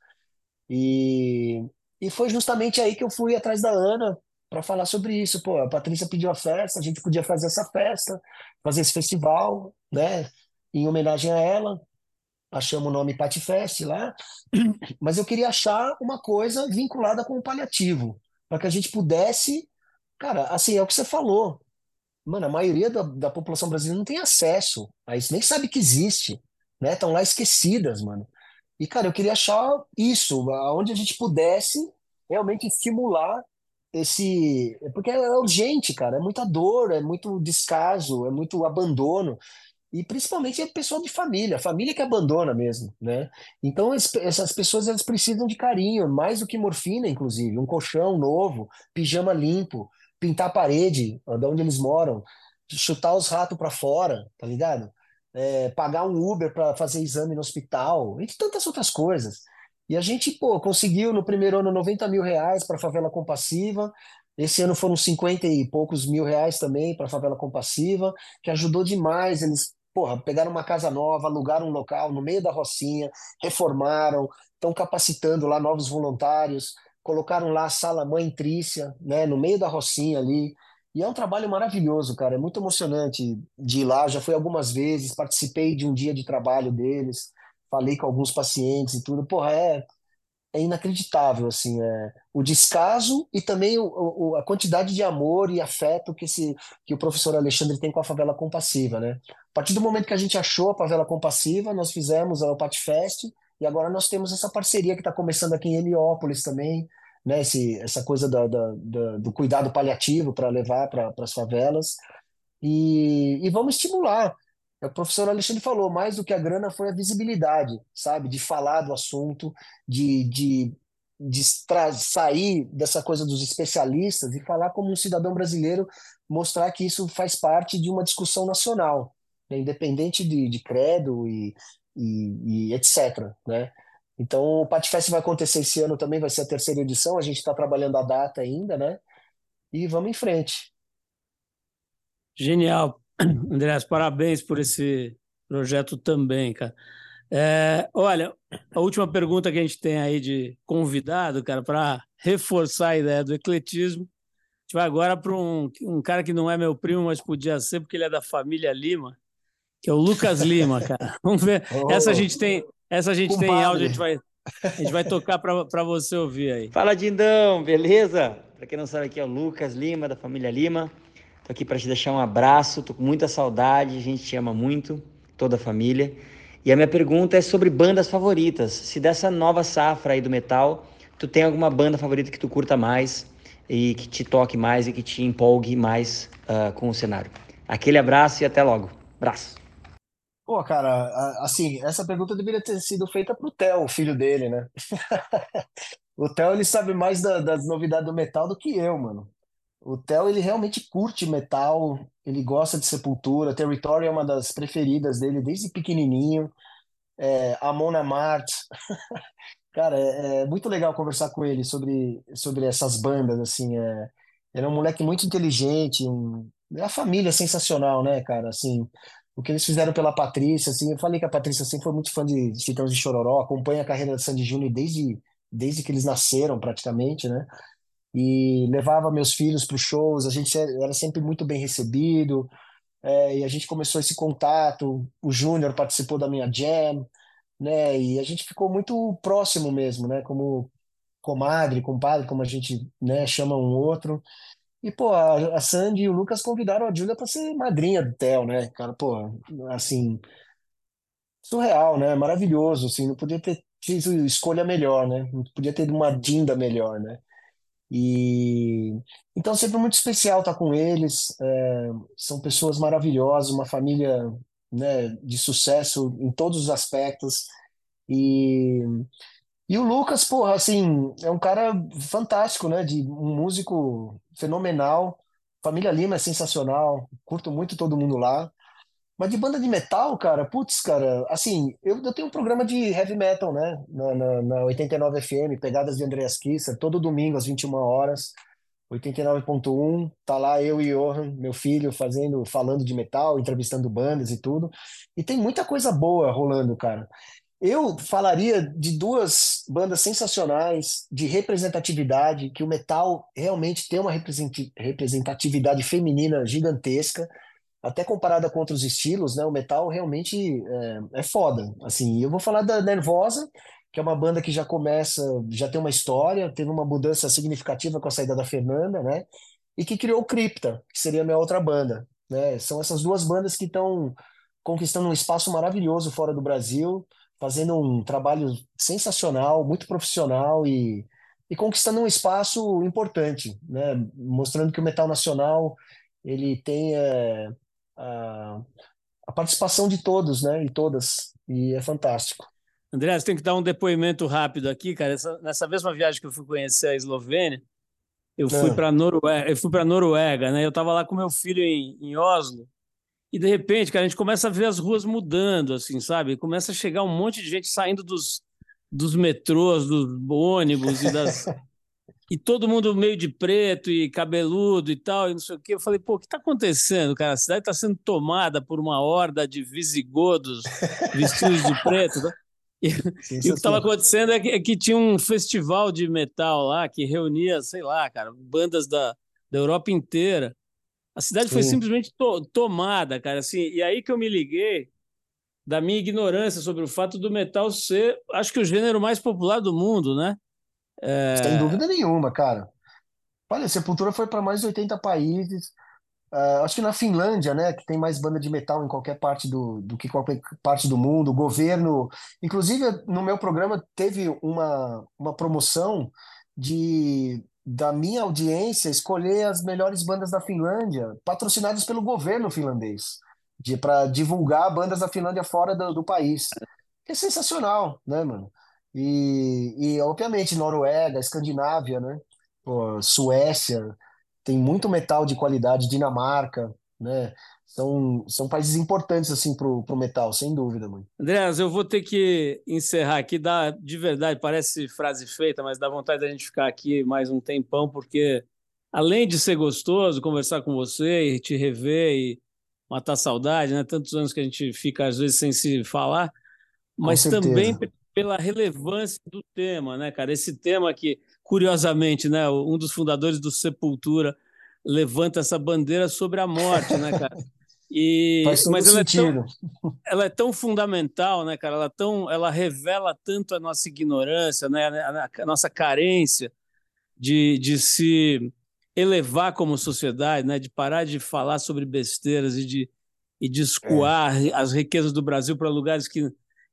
E, e foi justamente aí que eu fui atrás da Ana para falar sobre isso. Pô, a Patrícia pediu a festa, a gente podia fazer essa festa, fazer esse festival, né? Em homenagem a ela. Achamos o nome Patifest lá, mas eu queria achar uma coisa vinculada com o paliativo, para que a gente pudesse, cara, assim, é o que você falou. Mano, a maioria da, da população brasileira não tem acesso a isso, nem sabe que existe, né? Estão lá esquecidas, mano. E, cara, eu queria achar isso, onde a gente pudesse realmente estimular esse. Porque é urgente, cara, é muita dor, é muito descaso, é muito abandono. E principalmente é pessoa de família, família que abandona mesmo, né? Então essas pessoas elas precisam de carinho, mais do que morfina, inclusive, um colchão novo, pijama limpo, pintar a parede, de onde eles moram, chutar os ratos para fora, tá ligado? é, pagar um Uber para fazer exame no hospital, entre tantas outras coisas. E a gente, pô, conseguiu no primeiro ano 90 mil reais para a favela compassiva. Esse ano foram 50 e poucos mil reais também para a favela compassiva, que ajudou demais. Eles, porra, pegaram uma casa nova, alugaram um local no meio da Rocinha, reformaram, estão capacitando lá novos voluntários, colocaram lá a sala mãe Trícia, né, no meio da Rocinha ali. E é um trabalho maravilhoso, cara. É muito emocionante de ir lá. Já fui algumas vezes, participei de um dia de trabalho deles, falei com alguns pacientes e tudo. Porra, é, é inacreditável, assim, é, o descaso e também o, o, a quantidade de amor e afeto que, esse, que o professor Alexandre tem com a favela compassiva, né? A partir do momento que a gente achou a favela compassiva, nós fizemos a Patifest e agora nós temos essa parceria que está começando aqui em Heliópolis também, né, esse, essa coisa da, da, da, do cuidado paliativo para levar para as favelas. E, e vamos estimular. O professor Alexandre falou, mais do que a grana foi a visibilidade, sabe? De falar do assunto, de, de, de sair dessa coisa dos especialistas e falar como um cidadão brasileiro, mostrar que isso faz parte de uma discussão nacional, né? independente de, de credo e, e, e etc. Né? Então, o Patifest vai acontecer esse ano também, vai ser a terceira edição, a gente está trabalhando a data ainda, né? E vamos em frente. Genial. Andrés, parabéns por esse projeto também, cara. É, olha, a última pergunta que a gente tem aí de convidado, cara, para reforçar a ideia do ecletismo, a gente vai agora para um, um cara que não é meu primo, mas podia ser, porque ele é da família Lima, que é o Lucas Lima, cara. Vamos ver. Oh. Essa a gente tem, essa a gente tem áudio, a gente vai, a gente vai tocar para você ouvir aí. Fala, Dindão, beleza? Para quem não sabe, aqui é o Lucas Lima, da família Lima. Tô aqui para te deixar um abraço, tô com muita saudade, a gente te ama muito, toda a família. E a minha pergunta é sobre bandas favoritas. Se dessa nova safra aí do metal, tu tem alguma banda favorita que tu curta mais e que te toque mais e que te empolgue mais uh, com o cenário? Aquele abraço e até logo. Abraço. Pô, cara, assim, essa pergunta deveria ter sido feita pro Theo, o filho dele, né? O Theo, ele sabe mais da- das novidades do metal do que eu, mano. O Theo, ele realmente curte metal, ele gosta de Sepultura, Territory é uma das preferidas dele desde pequenininho, é, Amon Amarth. Cara, é, é muito legal conversar com ele sobre, sobre essas bandas, assim, é, ele é um moleque muito inteligente, um, é a família é sensacional, né, cara, assim, o que eles fizeram pela Patrícia, assim, eu falei que a Patrícia sempre foi muito fã de, Titãs de Chororó, acompanha a carreira de Sandy Júnior desde, desde que eles nasceram, praticamente, né? E levava meus filhos para os shows, a gente era sempre muito bem recebido, é, e a gente começou esse contato, o Júnior participou da minha jam, né? E a gente ficou muito próximo mesmo, né? Como comadre, compadre, como a gente, né, chama um outro. E, pô, a, Sandy e o Lucas convidaram a Júlia para ser madrinha do Theo, né, cara? Pô, assim, surreal, né? Maravilhoso, assim, não podia ter tido escolha melhor, né? Não podia ter uma Dinda melhor, né? E então sempre muito especial estar com eles. é, são pessoas maravilhosas, uma família, né, de sucesso em todos os aspectos. E, e o Lucas, porra, assim, é um cara fantástico, né? De um músico fenomenal. Família Lima é sensacional. Curto muito todo mundo lá. Mas de banda de metal, cara, putz, cara, assim, eu, eu tenho um programa de heavy metal, né, na, na, na 89 FM, Pegadas de Andreas Kisser, todo domingo às 21 horas, 89.1, tá lá eu e Johan, meu filho, fazendo, falando de metal, entrevistando bandas e tudo, e tem muita coisa boa rolando, cara. Eu falaria de duas bandas sensacionais, de representatividade, que o metal realmente tem uma representatividade feminina gigantesca, até comparada com outros estilos, né? O metal realmente é, é foda. Assim, eu vou falar da Nervosa, que é uma banda que já começa, já tem uma história, teve uma mudança significativa com a saída da Fernanda, né? E que criou o Cripta, que seria a minha outra banda, né? São essas duas bandas que estão conquistando um espaço maravilhoso fora do Brasil, fazendo um trabalho sensacional, muito profissional e, e conquistando um espaço importante, né? Mostrando que o metal nacional ele tem é, a, a participação de todos, né? E todas. E é fantástico. André, você tem que dar um depoimento rápido aqui, cara. Essa, nessa mesma viagem que eu fui conhecer a Eslovênia, eu fui Ah, para Noruega, eu fui para Noruega, né? Eu estava lá com meu filho em, em Oslo e de repente, cara, a gente começa a ver as ruas mudando, assim, sabe? Começa a chegar um monte de gente saindo dos, dos metrôs, dos ônibus e das e todo mundo meio de preto e cabeludo e tal, e não sei o quê. Eu falei, pô, o que está acontecendo, cara? A cidade está sendo tomada por uma horda de visigodos vestidos de preto, tá? E, e o que estava acontecendo é que, é que tinha um festival de metal lá que reunia, sei lá, cara, bandas da, da Europa inteira. A cidade foi Sim, simplesmente to- tomada, cara, assim. E aí que eu me liguei da minha ignorância sobre o fato do metal ser, acho que o gênero mais popular do mundo, né? Sem É, dúvida nenhuma, cara. Olha, Sepultura foi para mais de 80 países. Ah, acho que na Finlândia, né, que tem mais banda de metal em qualquer parte do, do que qualquer parte do mundo. O governo, inclusive no meu programa teve uma, uma promoção de da minha audiência escolher as melhores bandas da Finlândia, patrocinadas pelo governo finlandês, de para divulgar bandas da Finlândia fora do, do país. É sensacional, né, mano? E, e obviamente Noruega, Escandinávia, né? Pô, Suécia, tem muito metal de qualidade, Dinamarca, né? São, são países importantes assim pro, pro metal, sem dúvida, mano. Andreas, eu vou ter que encerrar aqui, dá, de verdade, parece frase feita, mas dá vontade da gente ficar aqui mais um tempão, porque além de ser gostoso conversar com você e te rever e matar saudade, né? Tantos anos que a gente fica às vezes sem se falar, mas também pela relevância do tema, né, cara? Esse tema que, curiosamente, né, um dos fundadores do Sepultura levanta essa bandeira sobre a morte, né, cara? E, mas ela é tão, ela é tão fundamental, né, cara? Ela, é tão, ela revela tanto a nossa ignorância, né, a, a nossa carência de, de se elevar como sociedade, né, de parar de falar sobre besteiras e de, e de É, escoar as riquezas do Brasil para lugares que,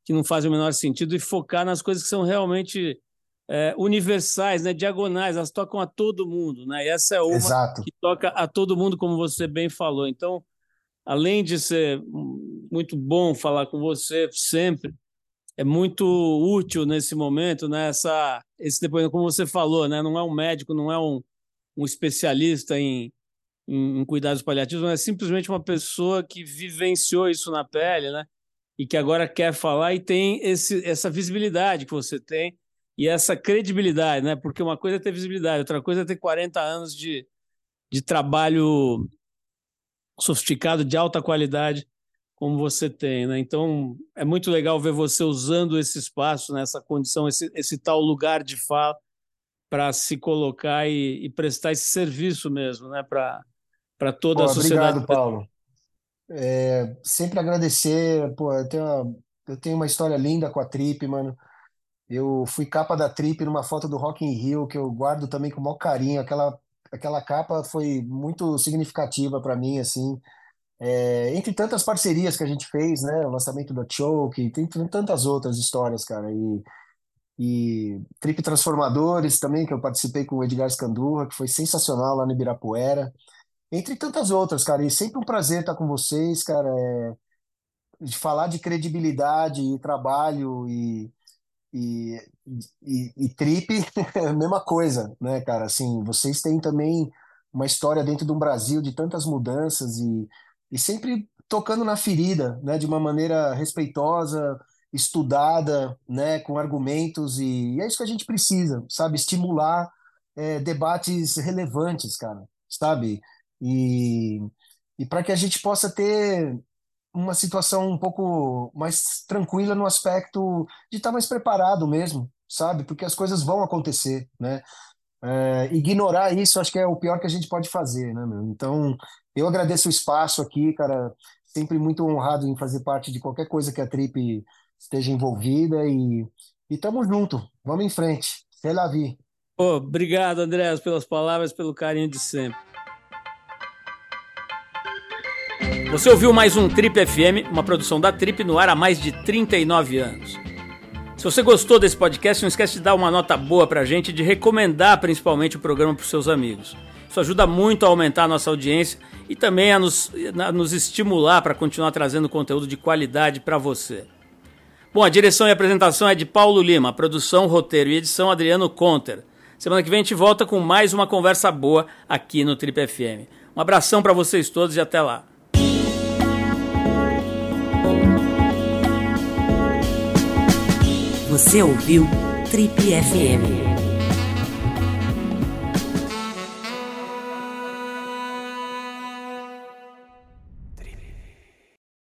que não fazem o menor sentido e focar nas coisas que são realmente é, universais, né, diagonais, elas tocam a todo mundo, né? E essa é uma exato. que toca a todo mundo, como você bem falou. Então, além de ser muito bom falar com você sempre, é muito útil nesse momento, né? Essa, esse depoimento, como você falou, né? Não é um médico, não é um, um especialista em, em, em cuidados paliativos, mas é simplesmente uma pessoa que vivenciou isso na pele, né? E que agora quer falar e tem esse, essa visibilidade que você tem e essa credibilidade, né? Porque uma coisa é ter visibilidade, outra coisa é ter 40 anos de, de trabalho sofisticado, de alta qualidade, como você tem, né? Então, é muito legal ver você usando esse espaço, nessa né? condição, esse, esse tal lugar de fala para se colocar e, e, prestar esse serviço mesmo, né? Para para toda Pô, a sociedade. obrigado, Paulo. É, sempre agradecer. Pô, eu tenho, uma, eu tenho uma história linda com a Trip, mano. Eu fui capa da Trip numa foto do Rock in Rio, que eu guardo também com o maior carinho. Aquela, aquela capa foi muito significativa para mim, assim. É, entre tantas parcerias que a gente fez, né? O lançamento da Choke, tem tantas outras histórias, cara. E, e Trip Transformadores também, que eu participei com o Edgar Scandurra, que foi sensacional lá no Ibirapuera. Entre tantas outras, cara. E sempre um prazer estar com vocês, cara. É, de falar de credibilidade e trabalho e, e, e, e trip é a mesma coisa, né, cara? Assim, vocês têm também uma história dentro de um Brasil de tantas mudanças e, e sempre tocando na ferida, né, de uma maneira respeitosa, estudada, né, com argumentos e, e é isso que a gente precisa, sabe? Estimular é, debates relevantes, cara, sabe? E, e para que a gente possa ter uma situação um pouco mais tranquila no aspecto de estar mais preparado mesmo, sabe? Porque as coisas vão acontecer, né? É, ignorar isso acho que é o pior que a gente pode fazer, né, meu? Então, eu agradeço o espaço aqui, cara, sempre muito honrado em fazer parte de qualquer coisa que a Trip esteja envolvida e, e tamo junto, vamos em frente. La vie. Oh, obrigado, André, pelas palavras, pelo carinho de sempre. Você ouviu mais um Trip FM, uma produção da Trip no ar há mais de 39 anos. Se você gostou desse podcast, não esquece de dar uma nota boa pra gente e de recomendar principalmente o programa para seus amigos. Isso ajuda muito a aumentar a nossa audiência e também a nos, a nos estimular para continuar trazendo conteúdo de qualidade para você. Bom, a direção e apresentação é de Paulo Lima, produção, roteiro e edição Adriano Conter. Semana que vem a gente volta com mais uma conversa boa aqui no Trip FM. Um abração para vocês todos e até lá. Você ouviu Trip FM.